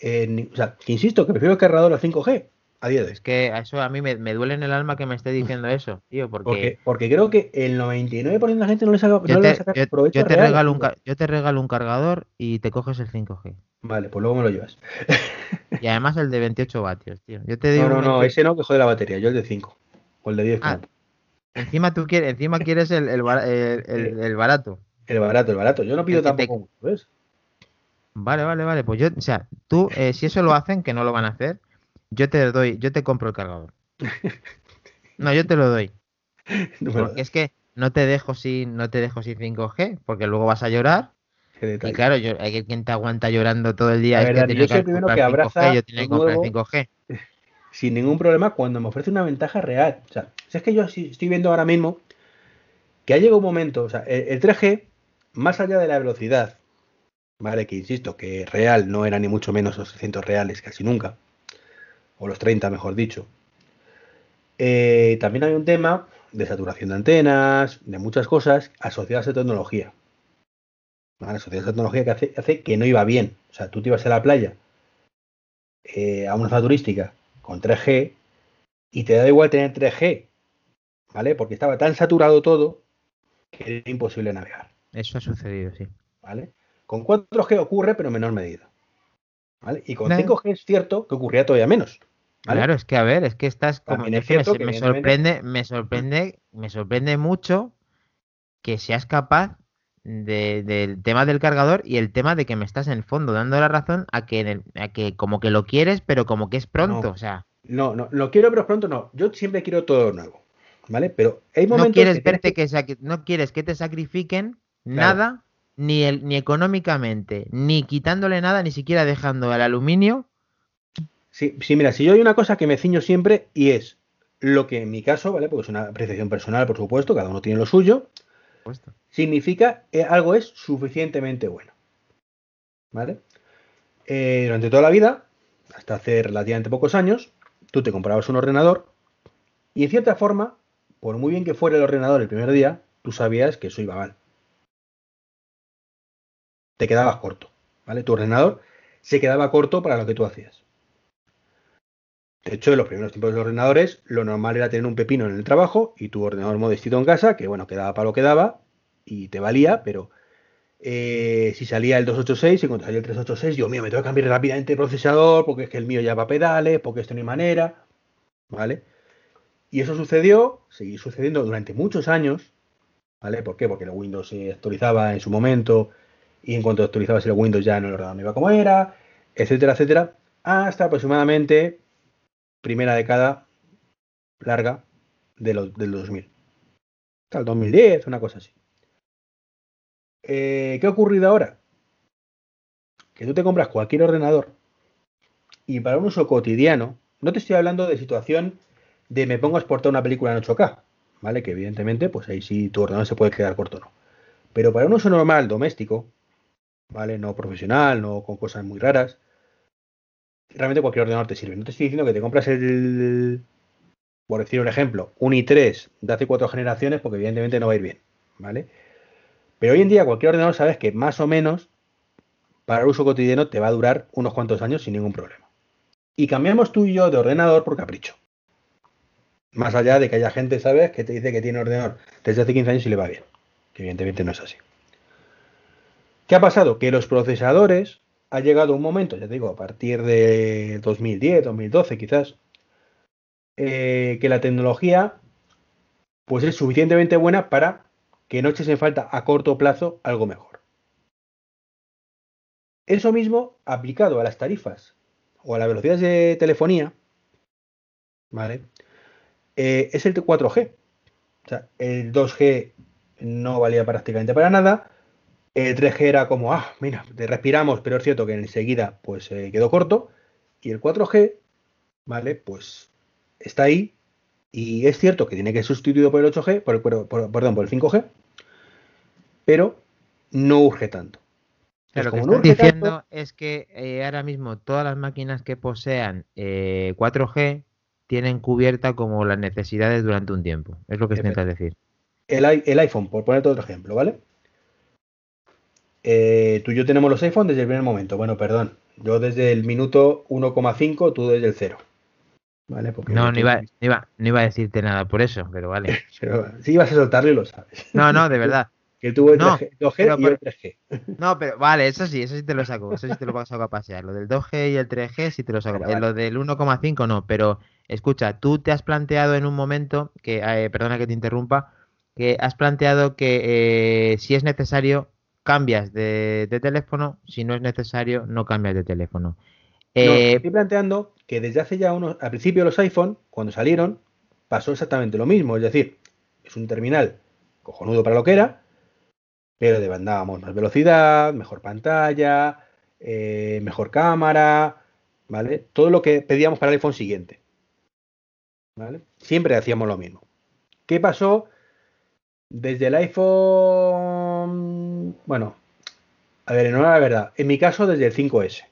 En, o sea, que insisto, que prefiero el cargador a 5G. Es que eso a mí me, duele en el alma que me esté diciendo eso, tío, porque... porque... creo que el 99% de la gente no le saca, yo te, yo, te regalo un, yo te regalo un cargador y te coges el 5G. Vale, pues luego me lo llevas. y además el de 28 vatios, tío. Yo te digo no, no, no, ese no, que jode la batería, yo el de 5. O el de 10. Ah, encima tú quieres, encima quieres el, el, el, barato. El barato, el barato. Yo no pido tampoco, ¿ves? Vale, vale, vale. Pues yo, o sea, tú, eh, si eso lo hacen, que no lo van a hacer, yo te doy, yo te compro el cargador. No, yo te lo doy. porque es que no te dejo sin, no te dejo sin 5G, porque luego vas a llorar. Y claro, yo, hay quien te aguanta llorando todo el día. es que yo soy primero que abraza yo tengo que comprar 5G. Sin ningún problema cuando me ofrece una ventaja real. O sea, si es que yo estoy viendo ahora mismo que ha llegado un momento, o sea, el, el 3G, más allá de la velocidad, ¿vale? Que insisto, que real no era ni mucho menos los 600 reales, casi nunca o los 30 mejor dicho. Eh, también hay un tema de saturación de antenas, de muchas cosas asociadas a tecnología. Asociadas a tecnología que hace, que no iba bien. O sea, tú te ibas a la playa eh, a una zona turística con 3G y te da igual tener 3G, ¿vale? Porque estaba tan saturado todo que era imposible navegar. Eso ha sucedido, sí. ¿Vale? Con 4G ocurre, pero en menor medida. ¿Vale? Y con 5G es cierto que ocurría todavía menos. Claro, es que a ver, es que estás como me, sorprende, me sorprende, me sorprende mucho que seas capaz del tema del cargador y el tema de que me estás en el fondo dando la razón a que, a que como que lo quieres, pero como que es pronto, no, o sea. No, no, lo quiero, pero pronto no. Yo siempre quiero todo nuevo, ¿vale? Pero hay momentos no quieres que verte que, no quieres que te sacrifiquen nada, ni el, ni económicamente, ni quitándole nada, ni siquiera dejando el aluminio. Sí, sí, mira, si yo hay una cosa que me ciño siempre y es lo que en mi caso, ¿vale? Porque es una apreciación personal, por supuesto, cada uno tiene lo suyo significa que algo es suficientemente bueno. ¿Vale? Eh, durante toda la vida, hasta hace relativamente pocos años, tú te comprabas un ordenador y en cierta forma, por muy bien que fuera el ordenador el primer día, tú sabías que eso iba mal. Te quedabas corto, ¿vale? Tu ordenador se quedaba corto para lo que tú hacías. De hecho, en los primeros tiempos de los ordenadores, lo normal era tener un pepino en el trabajo y tu ordenador modestito en casa, que bueno, quedaba para lo que daba y te valía, pero eh, si salía el 286 y cuando salía el 386, Dios mío, me tengo que cambiar rápidamente el procesador porque es que el mío ya va a pedales, porque esto no hay manera, ¿vale? Y eso sucedió, seguí sucediendo durante muchos años, ¿vale? ¿Por qué? Porque el Windows se actualizaba en su momento y en cuanto actualizabas el Windows ya no el ordenador no iba como era, etcétera, etcétera, hasta aproximadamente primera década larga de del 2000. Hasta el 2010, una cosa así. Eh, ¿Qué ha ocurrido ahora? Que tú te compras cualquier ordenador y para un uso cotidiano, no te estoy hablando de situación de me pongo a exportar una película en 8K, ¿vale? Que evidentemente, pues ahí sí tu ordenador se puede quedar corto, ¿no? Pero para un uso normal, doméstico, ¿vale? No profesional, no con cosas muy raras, realmente cualquier ordenador te sirve. No te estoy diciendo que te compras el, por decir un ejemplo, un i3 de hace cuatro generaciones, porque evidentemente no va a ir bien, ¿vale? Pero hoy en día cualquier ordenador sabes que más o menos para el uso cotidiano te va a durar unos cuantos años sin ningún problema. Y cambiamos tú y yo de ordenador por capricho. Más allá de que haya gente, ¿sabes?, que te dice que tiene ordenador desde hace 15 años y le va bien. Que evidentemente no es así. ¿Qué ha pasado? Que los procesadores ha llegado un momento, ya te digo, a partir de 2010, 2012 quizás, eh, que la tecnología pues es suficientemente buena para que no eches en falta a corto plazo algo mejor. Eso mismo aplicado a las tarifas o a las velocidades de telefonía, ¿vale? Eh, es el 4G. O sea, el 2G no valía prácticamente para nada. El 3G era como, ah, mira, te respiramos, pero es cierto que enseguida pues quedó corto. Y el 4G, ¿vale? Pues está ahí. Y es cierto que tiene que ser sustituido por el 8G, por el, perdón, por el 5G, pero no urge tanto. lo que estoy diciendo es que eh, ahora mismo todas las máquinas que posean 4G eh, tienen cubierta como las necesidades durante un tiempo. Es lo que intentas decir. El, iPhone, por ponerte otro ejemplo, ¿vale? Eh, tú y yo tenemos los iPhones desde el primer momento. Bueno, perdón. Yo desde el minuto 1,5, tú desde el 0. ¿Vale? no, no iba, no, iba, a decirte nada por eso, pero vale. pero si ibas a soltarlo lo sabes. No, no, de verdad. Que tuvo el 2G, y el 3G. No, pero vale, eso sí, eso sí te lo saco. Eso sí te lo saco a pasear. Lo del 2G y el 3G sí te lo saco. Lo del 1,5 no, pero escucha, tú te has planteado en un momento, que eh, perdona que te interrumpa, que has planteado que eh, si es necesario cambias de, teléfono, si no es necesario no cambias de teléfono. Eh, estoy planteando que desde hace ya unos, al principio los iPhone, cuando salieron, pasó exactamente lo mismo, es decir, es un terminal cojonudo para lo que era, pero demandábamos más velocidad, mejor pantalla, eh, mejor cámara, ¿vale? Todo lo que pedíamos para el iPhone siguiente. ¿Vale? Siempre hacíamos lo mismo. ¿Qué pasó? Desde el iPhone, bueno, a ver, no la verdad, en mi caso desde el 5S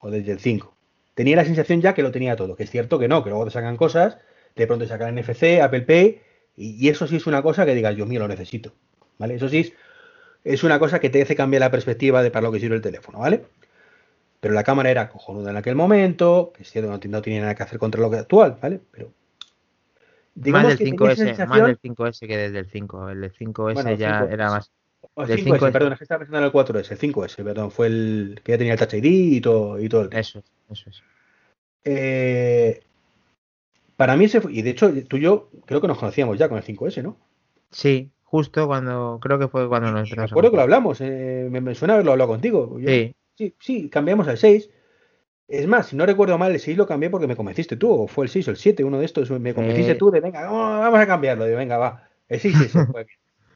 o desde el 5. Tenía la sensación ya que lo tenía todo, que es cierto que no, que luego te sacan cosas, de pronto te sacan NFC, Apple Pay, y, eso sí es una cosa que digas, yo mío, lo necesito. ¿Vale? Eso sí es es una cosa que te hace cambiar la perspectiva de para lo que sirve el teléfono, ¿vale? Pero la cámara era cojonuda en aquel momento, que es cierto, no, no tiene nada que hacer contra lo que actual, ¿vale? Pero más del 5S, más del 5S que desde el 5. El 5S ya era más. el 5S, perdón, es que estaba pensando en el 4S, el 5S, perdón, fue el que ya tenía el Touch ID y todo, y todo el Eso, eso es. Eh, Para mí ese fue, y de hecho tú y yo creo que nos conocíamos ya con el 5S, ¿no? Sí, justo cuando, creo que fue cuando nos Me acuerdo que lo hablamos, eh, me, suena haberlo hablado contigo. sí. sí. Sí, cambiamos al 6. Es más, si no recuerdo mal, el 6 lo cambié porque me convenciste tú, o fue el 6 o el 7, uno de estos, me convenciste tú de, venga, vamos a cambiarlo, de venga, va. El 6 es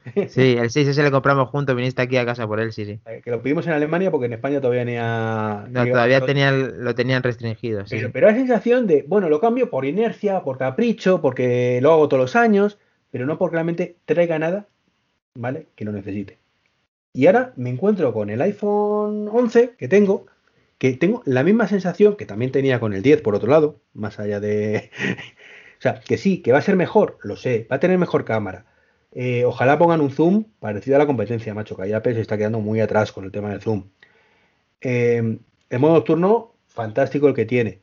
Sí, el 6 ese le compramos juntos, viniste aquí a casa por él, sí, sí. Eh, que lo pedimos en Alemania porque en España todavía tenía... No, todavía tenían, lo tenían restringido, sí. Pero, pero la sensación de, bueno, lo cambio por inercia, por capricho, porque lo hago todos los años, pero no porque realmente traiga nada, ¿vale? Que lo necesite. Y ahora me encuentro con el iPhone 11 que tengo, que tengo la misma sensación que también tenía con el 10 por otro lado, más allá de... o sea, que sí, que va a ser mejor, lo sé, va a tener mejor cámara, eh, ojalá pongan un zoom parecido a la competencia, macho, que Apple se está quedando muy atrás con el tema del zoom. Eh, el modo nocturno, fantástico el que tiene.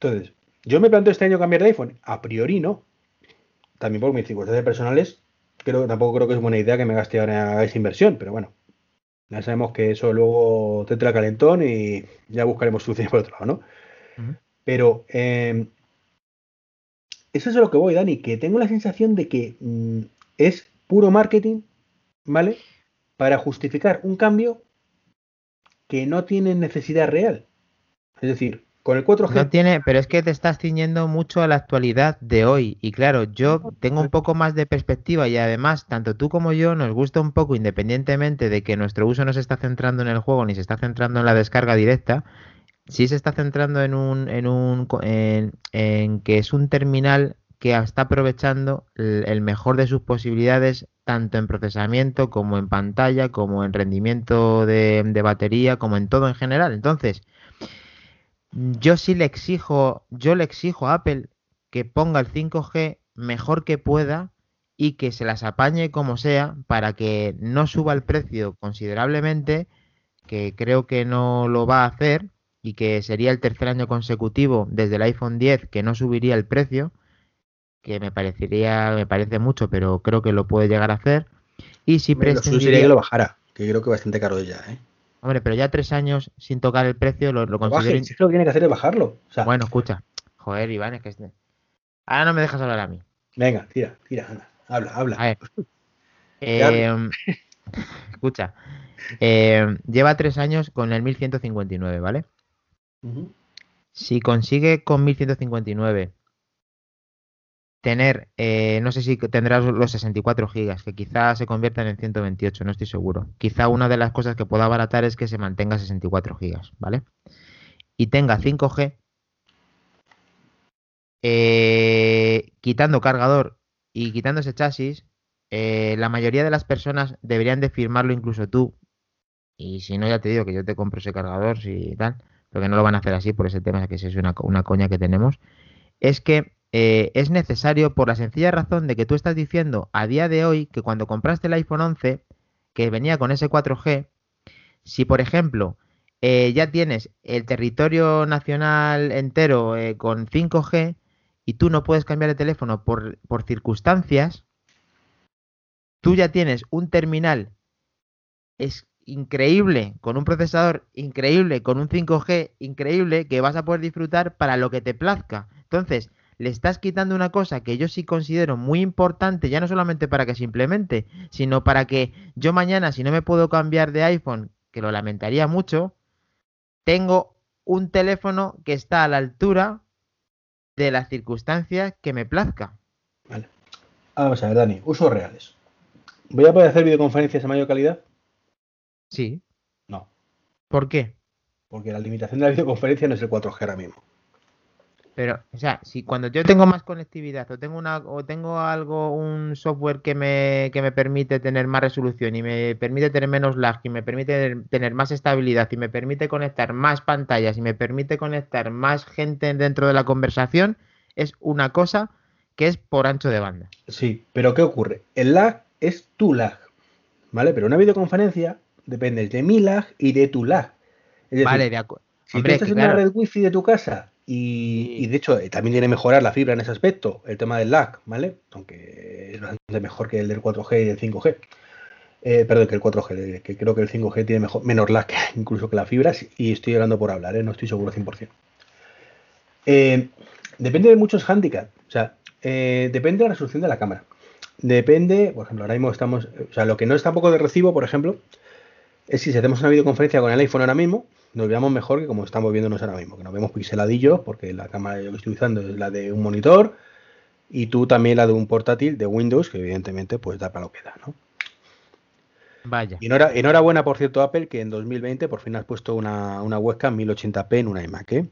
Entonces, yo me planteo este año cambiar de iPhone. A priori no. También por mis circunstancias personales, creo, tampoco creo que es buena idea que me gaste ahora esa inversión, pero bueno. Ya sabemos que eso luego te trae calentón y ya buscaremos soluciones por otro lado, ¿no? Pero eh, eso es a lo que voy, Dani, que tengo la sensación de que mm, es puro marketing, ¿vale? Para justificar un cambio que no tiene necesidad real. Es decir, con el 4G. No tiene, pero es que te estás ciñendo mucho a la actualidad de hoy. Y claro, yo tengo un poco más de perspectiva y además, tanto tú como yo nos gusta un poco, independientemente de que nuestro uso no se está centrando en el juego ni se está centrando en la descarga directa, sí se está centrando en un, en un en, que es un terminal que está aprovechando el, mejor de sus posibilidades tanto en procesamiento como en pantalla como en rendimiento de, de, batería como en todo en general entonces yo sí le exijo yo le exijo a Apple que ponga el 5G mejor que pueda y que se las apañe como sea para que no suba el precio considerablemente que creo que no lo va a hacer y que sería el tercer año consecutivo desde el iPhone 10 que no subiría el precio, que me parecería, me parece mucho, pero creo que lo puede llegar a hacer. Y si prescindiría... que lo bajara, que creo que bastante caro ya, ¿eh? Hombre, pero ya tres años sin tocar el precio lo, lo considero... si lo que tiene que hacer es bajarlo. Bueno, escucha. Joder, Iván, es que... Este- Ahora no me dejas hablar a mí. Venga, tira, tira, anda. Habla, habla. A ver. Eh, escucha. Eh, lleva tres años con el 1159, ¿vale? Si consigue con 1159 tener, eh, no sé si tendrás los 64 gigas, que quizá se conviertan en 128, no estoy seguro. Quizá una de las cosas que pueda abaratar es que se mantenga 64 gigas, ¿vale? Y tenga 5G, eh, quitando cargador y quitando ese chasis, eh, la mayoría de las personas deberían de firmarlo incluso tú. Y si no, ya te digo que yo te compro ese cargador, si tal que no lo van a hacer así por ese tema, que es una, una coña que tenemos, es que eh, es necesario por la sencilla razón de que tú estás diciendo a día de hoy que cuando compraste el iPhone 11, que venía con ese 4G, si por ejemplo eh, ya tienes el territorio nacional entero eh, con 5G y tú no puedes cambiar de teléfono por, por circunstancias, tú ya tienes un terminal es increíble, con un procesador increíble, con un 5G increíble que vas a poder disfrutar para lo que te plazca. Entonces, le estás quitando una cosa que yo sí considero muy importante, ya no solamente para que se implemente, sino para que yo mañana, si no me puedo cambiar de iPhone, que lo lamentaría mucho, tengo un teléfono que está a la altura de las circunstancias que me plazca. Vale. Vamos a ver, Dani, usos reales. ¿Voy a poder hacer videoconferencias a mayor calidad? Sí. No. ¿Por qué? Porque la limitación de la videoconferencia no es el 4G ahora mismo. Pero, o sea, si cuando yo tengo más conectividad o tengo una o tengo algo, un software que me, que me permite tener más resolución y me permite tener menos lag y me permite tener más estabilidad y me permite conectar más pantallas y me permite conectar más gente dentro de la conversación, es una cosa que es por ancho de banda. Sí, pero ¿qué ocurre? El lag es tu lag, ¿vale? Pero una videoconferencia dependes de mi lag y de tu lag. vale, de acuerdo. Si tú estás en la red wifi de tu casa y, de hecho eh, también tiene que mejorar la fibra en ese aspecto, el tema del lag, ¿vale? Aunque es bastante mejor que el del 4G y del 5G. Eh, perdón, que el 4G, que creo que el 5G tiene mejor, menos lag incluso que la fibra, y estoy hablando por hablar, ¿eh? no estoy seguro 100%. Eh, depende de muchos handicaps. O sea, eh, depende de la resolución de la cámara. Depende, por ejemplo, ahora mismo estamos. O sea, lo que no está poco de recibo, por ejemplo, es si hacemos una videoconferencia con el iPhone ahora mismo, nos veamos mejor que como estamos viéndonos ahora mismo, que nos vemos pixeladillos, porque la cámara que yo estoy usando es la de un monitor y tú también la de un portátil de Windows, que evidentemente pues da para lo que da, ¿no? Vaya. Y enhorabuena, por cierto, Apple, que en 2020 por fin has puesto una, una webcam 1080p en una iMac, ¿eh?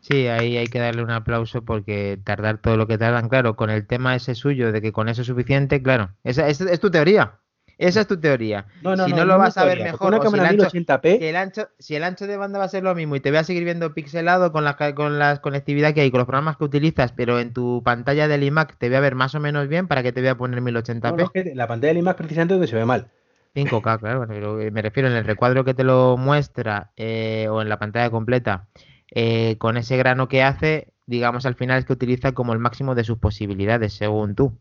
Sí, ahí hay que darle un aplauso porque tardar todo lo que tardan, claro, con el tema ese suyo de que con eso es suficiente, claro, esa es tu teoría. Esa es tu teoría. No, no, si no, lo vas a ver mejor, una cámara si, el ancho, p el ancho, si el ancho de banda va a ser lo mismo y te voy a seguir viendo pixelado con la, con la conectividad que hay, con los programas que utilizas, pero en tu pantalla del iMac te voy a ver más o menos bien, ¿para que te voy a poner 1080p? la pantalla del iMac precisamente donde se ve mal. 5K, claro, me refiero en el recuadro que te lo muestra eh, o en la pantalla completa, eh, con ese grano que hace, digamos al final es que utiliza como el máximo de sus posibilidades, según tú.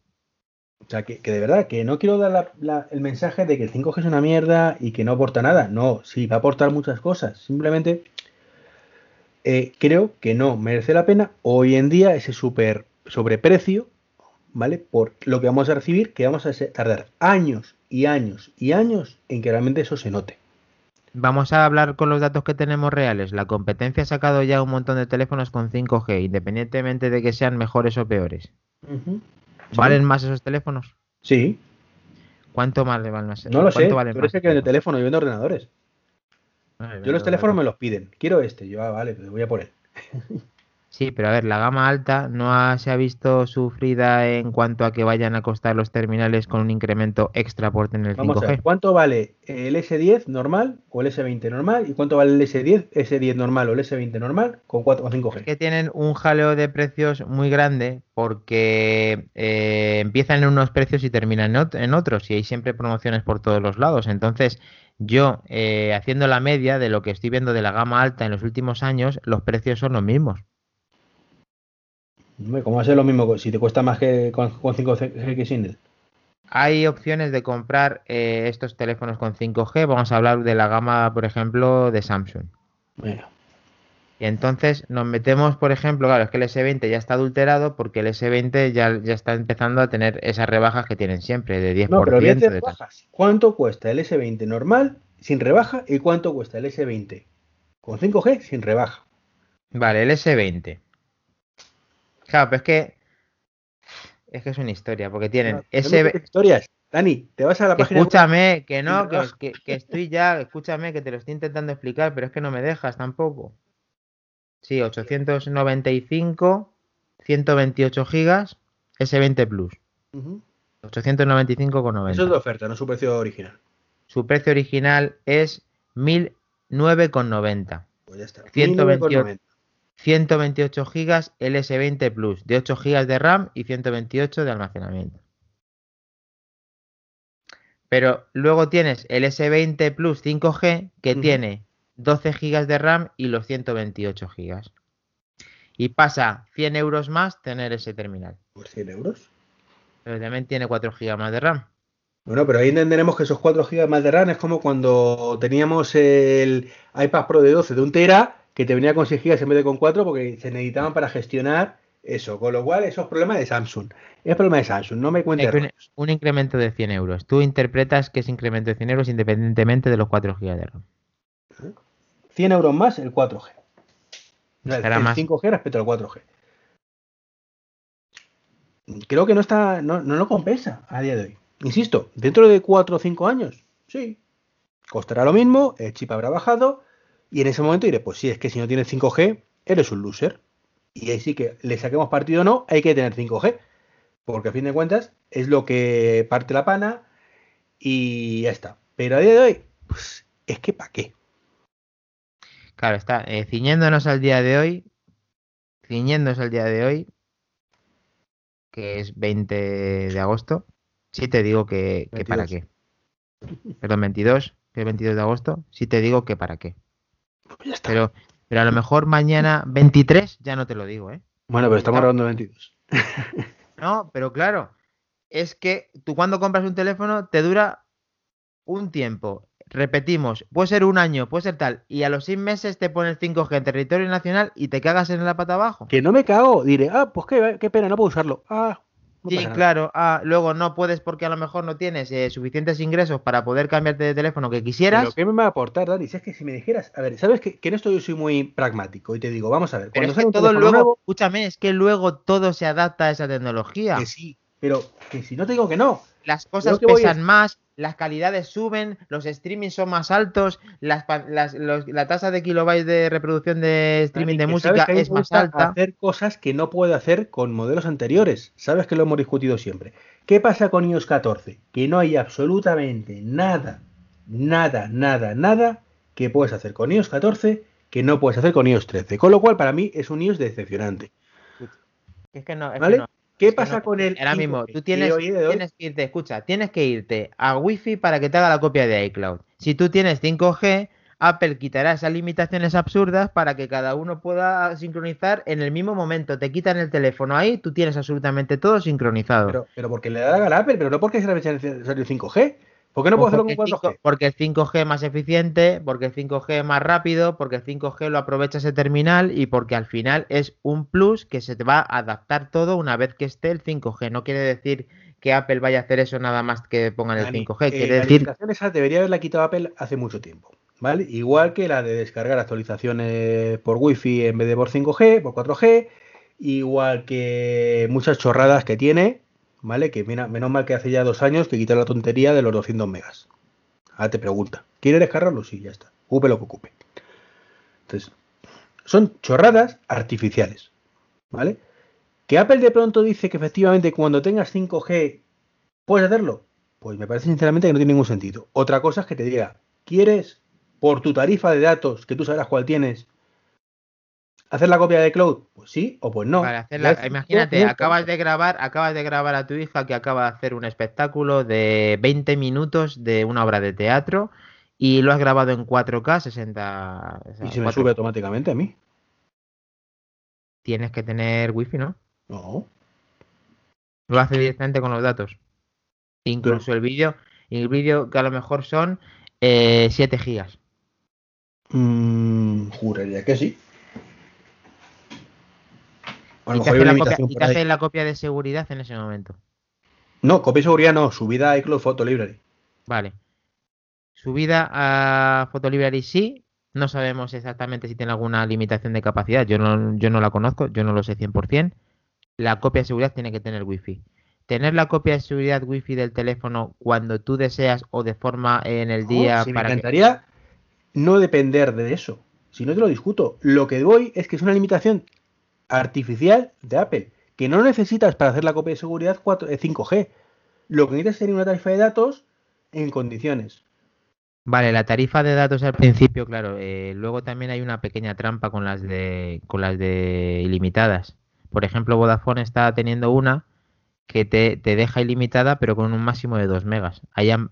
O sea, que, de verdad, que no quiero dar el mensaje de que el 5G es una mierda y que no aporta nada. No, sí, va a aportar muchas cosas. Simplemente eh, creo que no merece la pena hoy en día ese super sobreprecio, ¿vale? Por lo que vamos a recibir, que vamos a tardar años y años y años en que realmente eso se note. Vamos a hablar con los datos que tenemos reales. La competencia ha sacado ya un montón de teléfonos con 5G, independientemente de que sean mejores o peores. ¿Valen más esos teléfonos? Sí. ¿Cuánto más le valen más? No lo sé, valen más? que vende teléfono, yo vendo ordenadores. yo los teléfonos me los piden. Quiero este. Yo, ah, vale, pues voy a por él. Sí, pero a ver, la gama alta no se ha visto sufrida en cuanto a que vayan a costar los terminales con un incremento extra por tener el Vamos 5G. A ver, ¿Cuánto vale el S10 normal o el S20 normal? ¿Y cuánto vale el S10, S10 normal o el S20 normal con 4 o 5G? Es que tienen un jaleo de precios muy grande porque eh, empiezan en unos precios y terminan en otros y hay siempre promociones por todos los lados. Entonces, yo, eh, haciendo la media de lo que estoy viendo de la gama alta en los últimos años, los precios son los mismos. ¿Cómo va a ser lo mismo si te cuesta más que con, 5G que sin él? Hay opciones de comprar eh, estos teléfonos con 5G. Vamos a hablar de la gama, por ejemplo, de Samsung. Bueno. Y entonces nos metemos, por ejemplo, claro, es que el S20 ya está adulterado porque el S20 ya, ya está empezando a tener esas rebajas que tienen siempre, de 10%. No, pero de ¿Cuánto cuesta el S20 normal sin rebaja y cuánto cuesta el S20 con 5G sin rebaja? Vale, el S20 Claro, pero es que. Es que es una historia, porque tienen ese. historias. Dani, te vas a la página. Escúchame, que no, que, estoy ya. Escúchame, que te lo estoy intentando explicar, pero es que no me dejas tampoco. Sí, 895, 128 gigas, S20 Plus. 895,90. Eso es de oferta, no su precio original. Su precio original es 1009,90. Pues ya está. 128, 128 GB LS20 Plus, de 8 GB de RAM y 128 de almacenamiento. Pero luego tienes el S20 Plus 5G que tiene 12 GB de RAM y los 128 GB. Y pasa 100 euros más tener ese terminal. ¿Por 100 euros? Pero también tiene 4 GB más de RAM. Bueno, pero ahí entenderemos que esos 4 GB más de RAM es como cuando teníamos el iPad Pro de 12 de 1 tera que te venía con 6 GB en vez de con 4 porque se necesitaban para gestionar eso. Con lo cual, eso es problema de Samsung. Es problema de Samsung, no me cuentes. Un, un, incremento de 100 euros. Tú interpretas que es incremento de 100 euros independientemente de los 4 GB de RAM. 100 euros más el 4G. el, 5G respecto al 4G. Creo que no está, no, no lo compensa a día de hoy. Insisto, dentro de 4 o 5 años, sí. Costará lo mismo, el chip habrá bajado, y en ese momento diré, pues sí, es que si no tienes 5G, eres un loser. Y ahí sí que le saquemos partido o no, hay que tener 5G. Porque a fin de cuentas es lo que parte la pana y ya está. Pero a día de hoy, pues es que ¿para qué? Claro, está eh, ciñéndonos al día de hoy, ciñéndonos al día de hoy, que es 20 de agosto, sí te digo que, que para qué. Perdón, 22, que es 22 de agosto, sí te digo que para qué. Pues pero, pero a lo mejor mañana 23 ya no te lo digo, ¿eh? Bueno, pero estamos hablando de 22. no, pero claro, es que tú cuando compras un teléfono te dura un tiempo repetimos, puede ser un año, puede ser tal, y a los seis meses te pones 5G en territorio nacional y te cagas en la pata abajo. Que no me cago, diré, ah, pues qué, qué pena, no puedo usarlo. Ah, sí, claro. Ah, luego no puedes porque a lo mejor no tienes eh, suficientes ingresos para poder cambiarte de teléfono que quisieras. Pero ¿qué me va a aportar, Dani? Si es que si me dijeras, a ver, ¿sabes que, en esto yo soy muy pragmático? Y te digo, vamos a ver. Pero es que todo luego, escúchame, es que luego todo se adapta a esa tecnología. Que sí, pero que si no te digo que no. Las cosas pesan más, las calidades suben, los streamings son más altos, las, la tasa de kilobytes de reproducción de streaming de música es más alta. Hacer cosas que no puedo hacer con modelos anteriores. Sabes que lo hemos discutido siempre. ¿Qué pasa con iOS 14? Que no hay absolutamente nada, nada, nada, nada que puedes hacer con iOS 14 que no puedes hacer con iOS 13. Con lo cual, para mí es un iOS decepcionante. Es que no, ¿Vale? ¿Qué pasa con el Ahora mismo, tú tienes, tienes, que irte, escucha, tienes que irte a Wi-Fi para que te haga la copia de iCloud. Si tú tienes 5G, Apple quitará esas limitaciones absurdas para que cada uno pueda sincronizar en el mismo momento. Te quitan el teléfono ahí, tú tienes absolutamente todo sincronizado. Pero, pero porque le da la gana a Apple, pero no porque sea necesario 5G. ¿Por qué no puedo hacerlo con 4G? porque el 5G es más eficiente, porque el 5G es más rápido, porque el 5G lo aprovecha ese terminal y porque al final es un plus que se te va a adaptar todo una vez que esté el 5G. No quiere decir que Apple vaya a hacer eso nada más que pongan el 5G. Eh, quiere la decir... esa debería haberla quitado Apple hace mucho tiempo. ¿Vale? Igual que la de descargar actualizaciones por Wi-Fi en vez de por 5G, por 4G, igual que muchas chorradas que tiene, ¿vale? Que mira, menos mal que hace ya dos años que quitaron la tontería de los 200 megas. Ahora te pregunta, ¿quiere descargarlo? Sí, ya está. Ocupe lo que ocupe. Entonces, son chorradas artificiales, ¿vale? Que Apple de pronto dice que efectivamente cuando tengas 5G puedes hacerlo. Pues me parece sinceramente que no tiene ningún sentido. Otra cosa es que te diga, ¿quieres por tu tarifa de datos, que tú sabrás cuál tienes, ¿Hacer la copia de cloud? Pues sí o pues no. imagínate, acabas de grabar, acabas de grabar a tu hija que acaba de hacer un espectáculo de 20 minutos de una obra de teatro y lo has grabado en 4K 60. y se me sube automáticamente a mí. Tienes que tener wifi, ¿no? No. Lo hace directamente con los datos. Incluso el vídeo, el vídeo que a lo mejor son 7 eh, gigas. Mm, juraría que sí y te hace, la copia, de seguridad en ese momento. No, copia de seguridad no, subida a iCloud Photo Library. Vale. Subida a Photo Library sí. No sabemos exactamente si tiene alguna limitación de capacidad. Yo no, yo no la conozco, yo no lo sé 100%. La copia de seguridad tiene que tener wifi. Tener la copia de seguridad wifi del teléfono cuando tú deseas o de forma en el día. me encantaría no depender de eso. Si no te lo discuto. Lo que doy es que es una limitación artificial de Apple, que no necesitas para hacer la copia de seguridad 4, 5G. Eh, Lo que necesitas es tener una tarifa de datos en condiciones. Vale, la tarifa de datos al principio, claro. Eh, luego también hay una pequeña trampa con las de con las de ilimitadas. Por ejemplo, Vodafone está teniendo una que te, deja ilimitada, pero con un máximo de 2 megas. Allá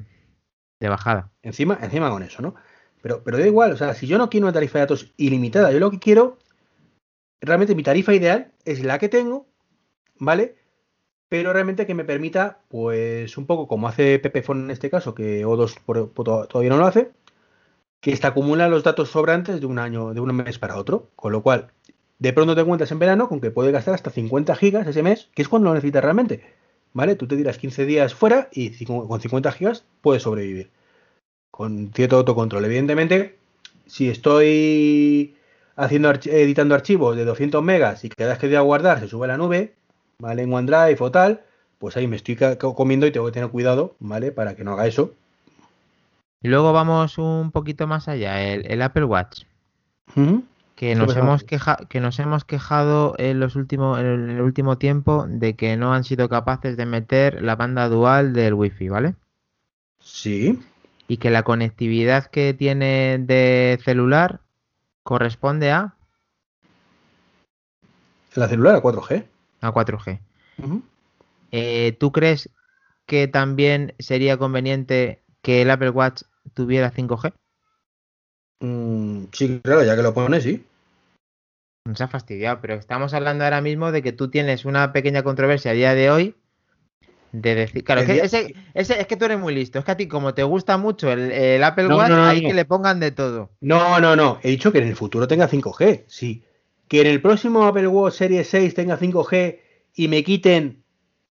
de bajada. Encima, encima con eso, ¿no? Pero, pero da igual, o sea, si yo no quiero una tarifa de datos ilimitada, yo lo que quiero realmente mi tarifa ideal es la que tengo, ¿vale? Pero realmente que me permita, pues un poco como hace Pepephone en este caso, que O2 todavía no lo hace, que esta acumula los datos sobrantes de un año, de un mes para otro. Con lo cual, de pronto te encuentras en verano con que puede gastar hasta 50 gigas ese mes, que es cuando lo necesitas realmente. ¿Vale? Tú te dirás 15 días fuera y con 50 gigas puedes sobrevivir. Con cierto autocontrol. Evidentemente, si estoy haciendo editando archivos de 200 megas y cada vez que voy a guardar se sube a la nube, ¿vale? En OneDrive o tal, pues ahí me estoy comiendo y tengo que tener cuidado, ¿vale? Para que no haga eso. Y luego vamos un poquito más allá, el, Apple Watch. Que nos, hemos que nos hemos quejado en, los últimos, en el último tiempo de que no han sido capaces de meter la banda dual del Wi-Fi, ¿vale? Sí. Y que la conectividad que tiene de celular corresponde a... La celular a 4G. A 4G. Eh, ¿Tú crees que también sería conveniente que el Apple Watch tuviera 5G? Mm, sí, claro, ya que lo pone, sí. Nos ha fastidiado, pero estamos hablando ahora mismo de que tú tienes una pequeña controversia a día de hoy De decir, claro, es que, ese, ese, es que tú eres muy listo. Es que a ti, como te gusta mucho el, Apple Watch, hay que le pongan de todo. No, no, no. He dicho que en el futuro tenga 5G, sí. Que en el próximo Apple Watch Serie 6 tenga 5G y me quiten,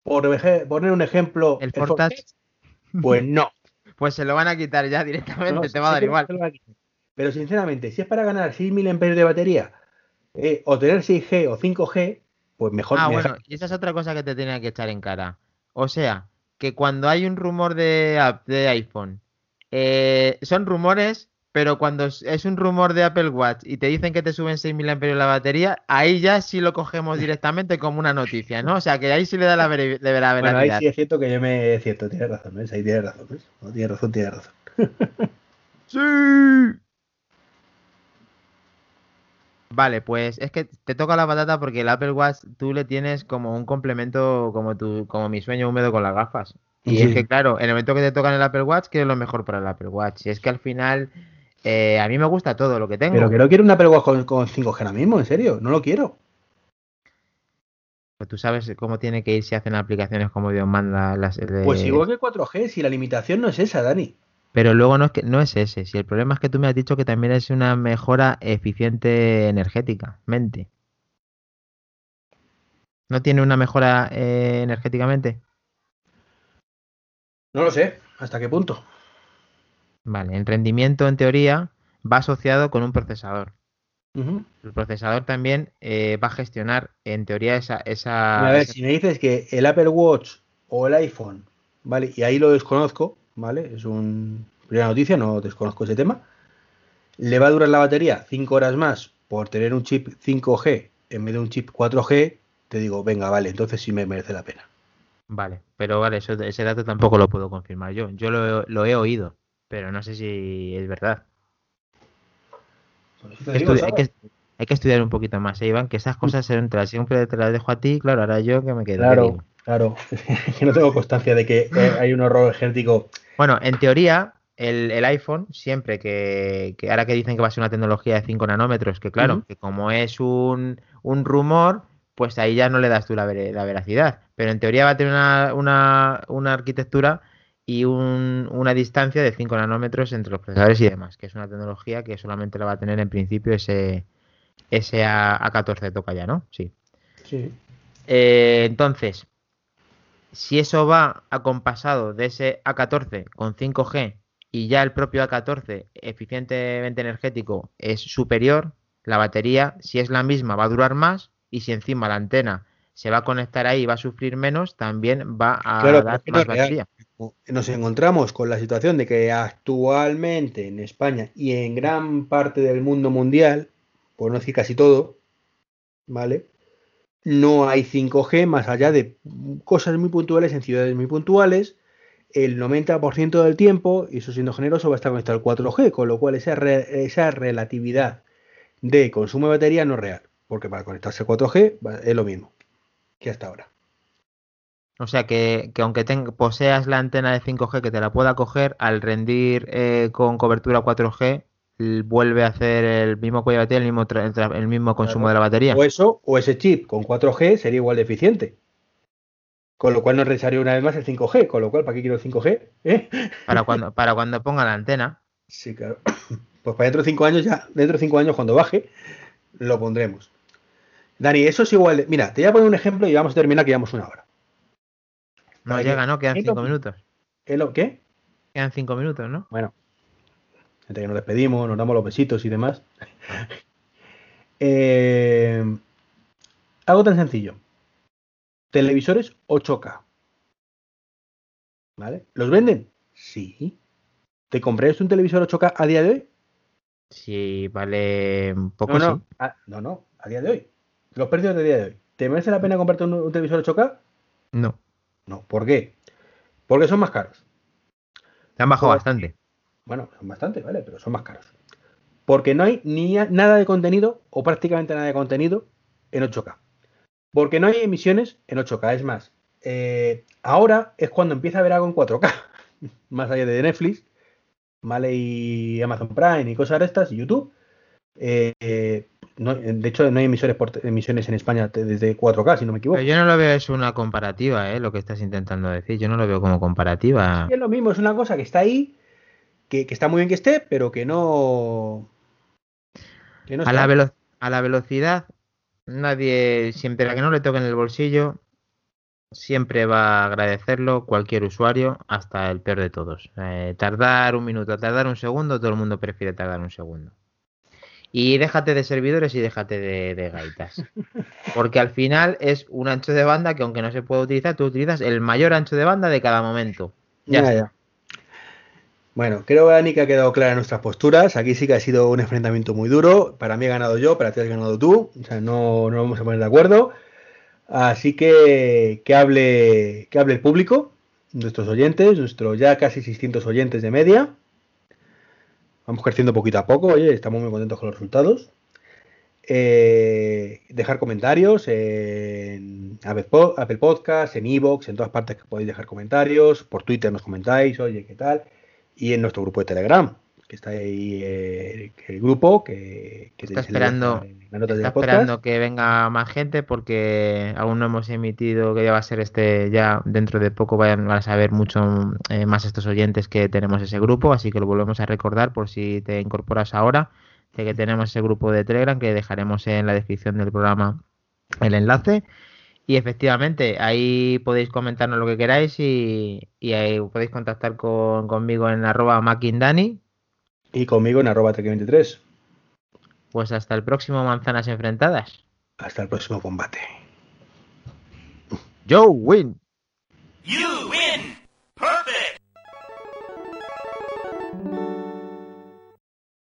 por poner un ejemplo, el, el Pues no. pues se lo van a quitar ya directamente, te va a dar igual. Pero sinceramente, si es para ganar 6.000 amperios de batería eh, o tener 6G o 5G, pues mejor. Ah, bueno, y esa es otra cosa que te tenía que echar en cara. O sea, que cuando hay un rumor de, de iPhone, eh, son rumores, pero cuando es un rumor de Apple Watch y te dicen que te suben 6.000 amperios la batería, ahí ya sí lo cogemos directamente como una noticia, ¿no? O sea, que ahí sí le da la, ver la veracidad. Bueno, ahí sí es cierto que yo me es cierto, tienes razón, ¿ves? Ahí tienes razón, ¿ves? No, tienes razón, tienes razón. ¡Sí! Vale, pues es que te toca la patata porque el Apple Watch tú le tienes como un complemento como tu, como mi sueño húmedo con las gafas. Y es que claro, en el momento que te tocan el Apple Watch, es lo mejor para el Apple Watch. Y es que al final eh, a mí me gusta todo lo que tengo. Pero que no quiero un Apple Watch con, 5G ahora mismo, en serio, no lo quiero. Pues tú sabes cómo tiene que ir si hacen aplicaciones como Dios manda las. Pues igual que 4G, si la limitación no es esa, Dani. Pero luego no es que no es ese. Si el problema es que tú me has dicho que también es una mejora eficiente energéticamente. ¿No tiene una mejora eh, energéticamente? No lo sé. ¿Hasta qué punto? Vale, el rendimiento en teoría va asociado con un procesador. El procesador también eh, va a gestionar en teoría esa... esa a ver, si me dices que el Apple Watch o el iPhone, ¿vale? Y ahí lo desconozco, ¿vale? Es una primera noticia, no desconozco ese tema. Le va a durar la batería 5 horas más por tener un chip 5G en vez de un chip 4G. Te digo, venga, vale, entonces sí me merece la pena. Vale, pero vale, eso, ese dato tampoco lo puedo confirmar yo. Yo lo, he oído, pero no sé si es verdad. hay, que, estudiar un poquito más, ¿eh, Iván, que esas cosas siempre te las dejo a ti, claro, ahora yo que me quedo. Claro, claro, que no tengo constancia de que hay un error energético bueno, en teoría, el, iPhone, siempre que, ahora que dicen que va a ser una tecnología de 5 nanómetros, que claro, que como es un, rumor, pues ahí ya no le das tú la, veracidad. Pero en teoría va a tener una, arquitectura y una distancia de 5 nanómetros entre los procesadores y demás, que es una tecnología que solamente la va a tener en principio ese, ese A14 toca ya, ¿no? Sí. Sí. Eh, entonces, si eso va acompasado de ese A14 con 5G y ya el propio A14 eficientemente energético es superior, la batería, si es la misma, va a durar más y si encima la antena se va a conectar ahí y va a sufrir menos, también va a dar más batería. Nos encontramos con la situación de que actualmente en España y en gran parte del mundo mundial, por no decir casi todo, ¿vale? No hay 5G más allá de cosas muy puntuales en ciudades muy puntuales. El 90% del tiempo, y eso siendo generoso, va a estar conectado al 4G, con lo cual esa, esa relatividad de consumo de batería no es real, porque para conectarse al 4G es lo mismo que hasta ahora. O sea que, aunque poseas la antena de 5G que te la pueda coger, al rendir eh, con cobertura 4G, vuelve a hacer el mismo cuello de batería, el mismo, el mismo consumo de la batería. O eso, o ese chip con 4G sería igual de eficiente. Con lo cual no necesitaría una vez más el 5G, con lo cual, ¿para qué quiero el 5G? ¿Eh? Para, cuando, para cuando ponga la antena. Sí, claro. Pues para dentro de 5 años ya, dentro de 5 años cuando baje, lo pondremos. Dani, eso es igual. Mira, te voy a poner un ejemplo y vamos a terminar que llevamos una hora. No llega, ¿no? Quedan 5 minutos. ¿Qué? Quedan 5 minutos, ¿no? Bueno, gente que nos despedimos, nos damos los besitos y demás. Eh, algo tan sencillo. Televisores 8K. ¿Vale? ¿Los venden? Sí. ¿Te comprarías un televisor 8K a día de hoy? Sí, vale un poco. No, no, a, no, no, a día de hoy. Los precios de día de hoy. ¿Te merece la pena comprarte un, televisor 8K? No. No, ¿por qué? Porque son más caros. Te han bajado bastante. Bueno, son bastante, ¿vale? Pero son más caros. Porque no hay ni nada de contenido, o prácticamente nada de contenido, en 8K. Porque no hay emisiones en 8K. Es más, eh, ahora es cuando empieza a haber algo en 4K. más allá de Netflix, ¿vale? Y Amazon Prime y cosas de estas, y YouTube. Eh, de hecho, no hay emisores emisiones en España desde 4K, si no me equivoco. Pero yo no lo veo, es una comparativa, ¿eh? lo que estás intentando decir. Yo no lo veo como comparativa. es lo mismo, es una cosa que está ahí, que, está muy bien que esté, pero que no. a, la a la velocidad, nadie, siempre a que no le toquen el bolsillo, siempre va a agradecerlo cualquier usuario, hasta el peor de todos. Eh, tardar un minuto, tardar un segundo, todo el mundo prefiere tardar un segundo. Y déjate de servidores y déjate de, gaitas. Porque al final es un ancho de banda que aunque no se pueda utilizar, tú utilizas el mayor ancho de banda de cada momento. Ya, ya, Bueno, creo, Dani, que ha quedado clara nuestras posturas. Aquí sí que ha sido un enfrentamiento muy duro. Para mí he ganado yo, para ti has ganado tú. O sea, no, no vamos a poner de acuerdo. Así que que hable, que hable el público, nuestros oyentes, nuestros ya casi 600 oyentes de media. Vamos creciendo poquito a poco, oye, estamos muy contentos con los resultados. Eh, dejar comentarios en Apple Podcast, en Evox, en todas partes que podéis dejar comentarios. Por Twitter nos comentáis, oye, ¿qué tal? Y en nuestro grupo de Telegram, que está ahí eh, el grupo que, está esperando, está esperando que venga más gente porque aún no hemos emitido que ya va a ser este ya dentro de poco vayan a saber mucho eh, más estos oyentes que tenemos ese grupo así que lo volvemos a recordar por si te incorporas ahora de que tenemos ese grupo de Telegram que dejaremos en la descripción del programa el enlace y efectivamente, ahí podéis comentarnos lo que queráis y, ahí podéis contactar conmigo en arroba makindani y conmigo en arroba 23 Pues hasta el próximo Manzanas Enfrentadas. Hasta el próximo combate. Joe win. You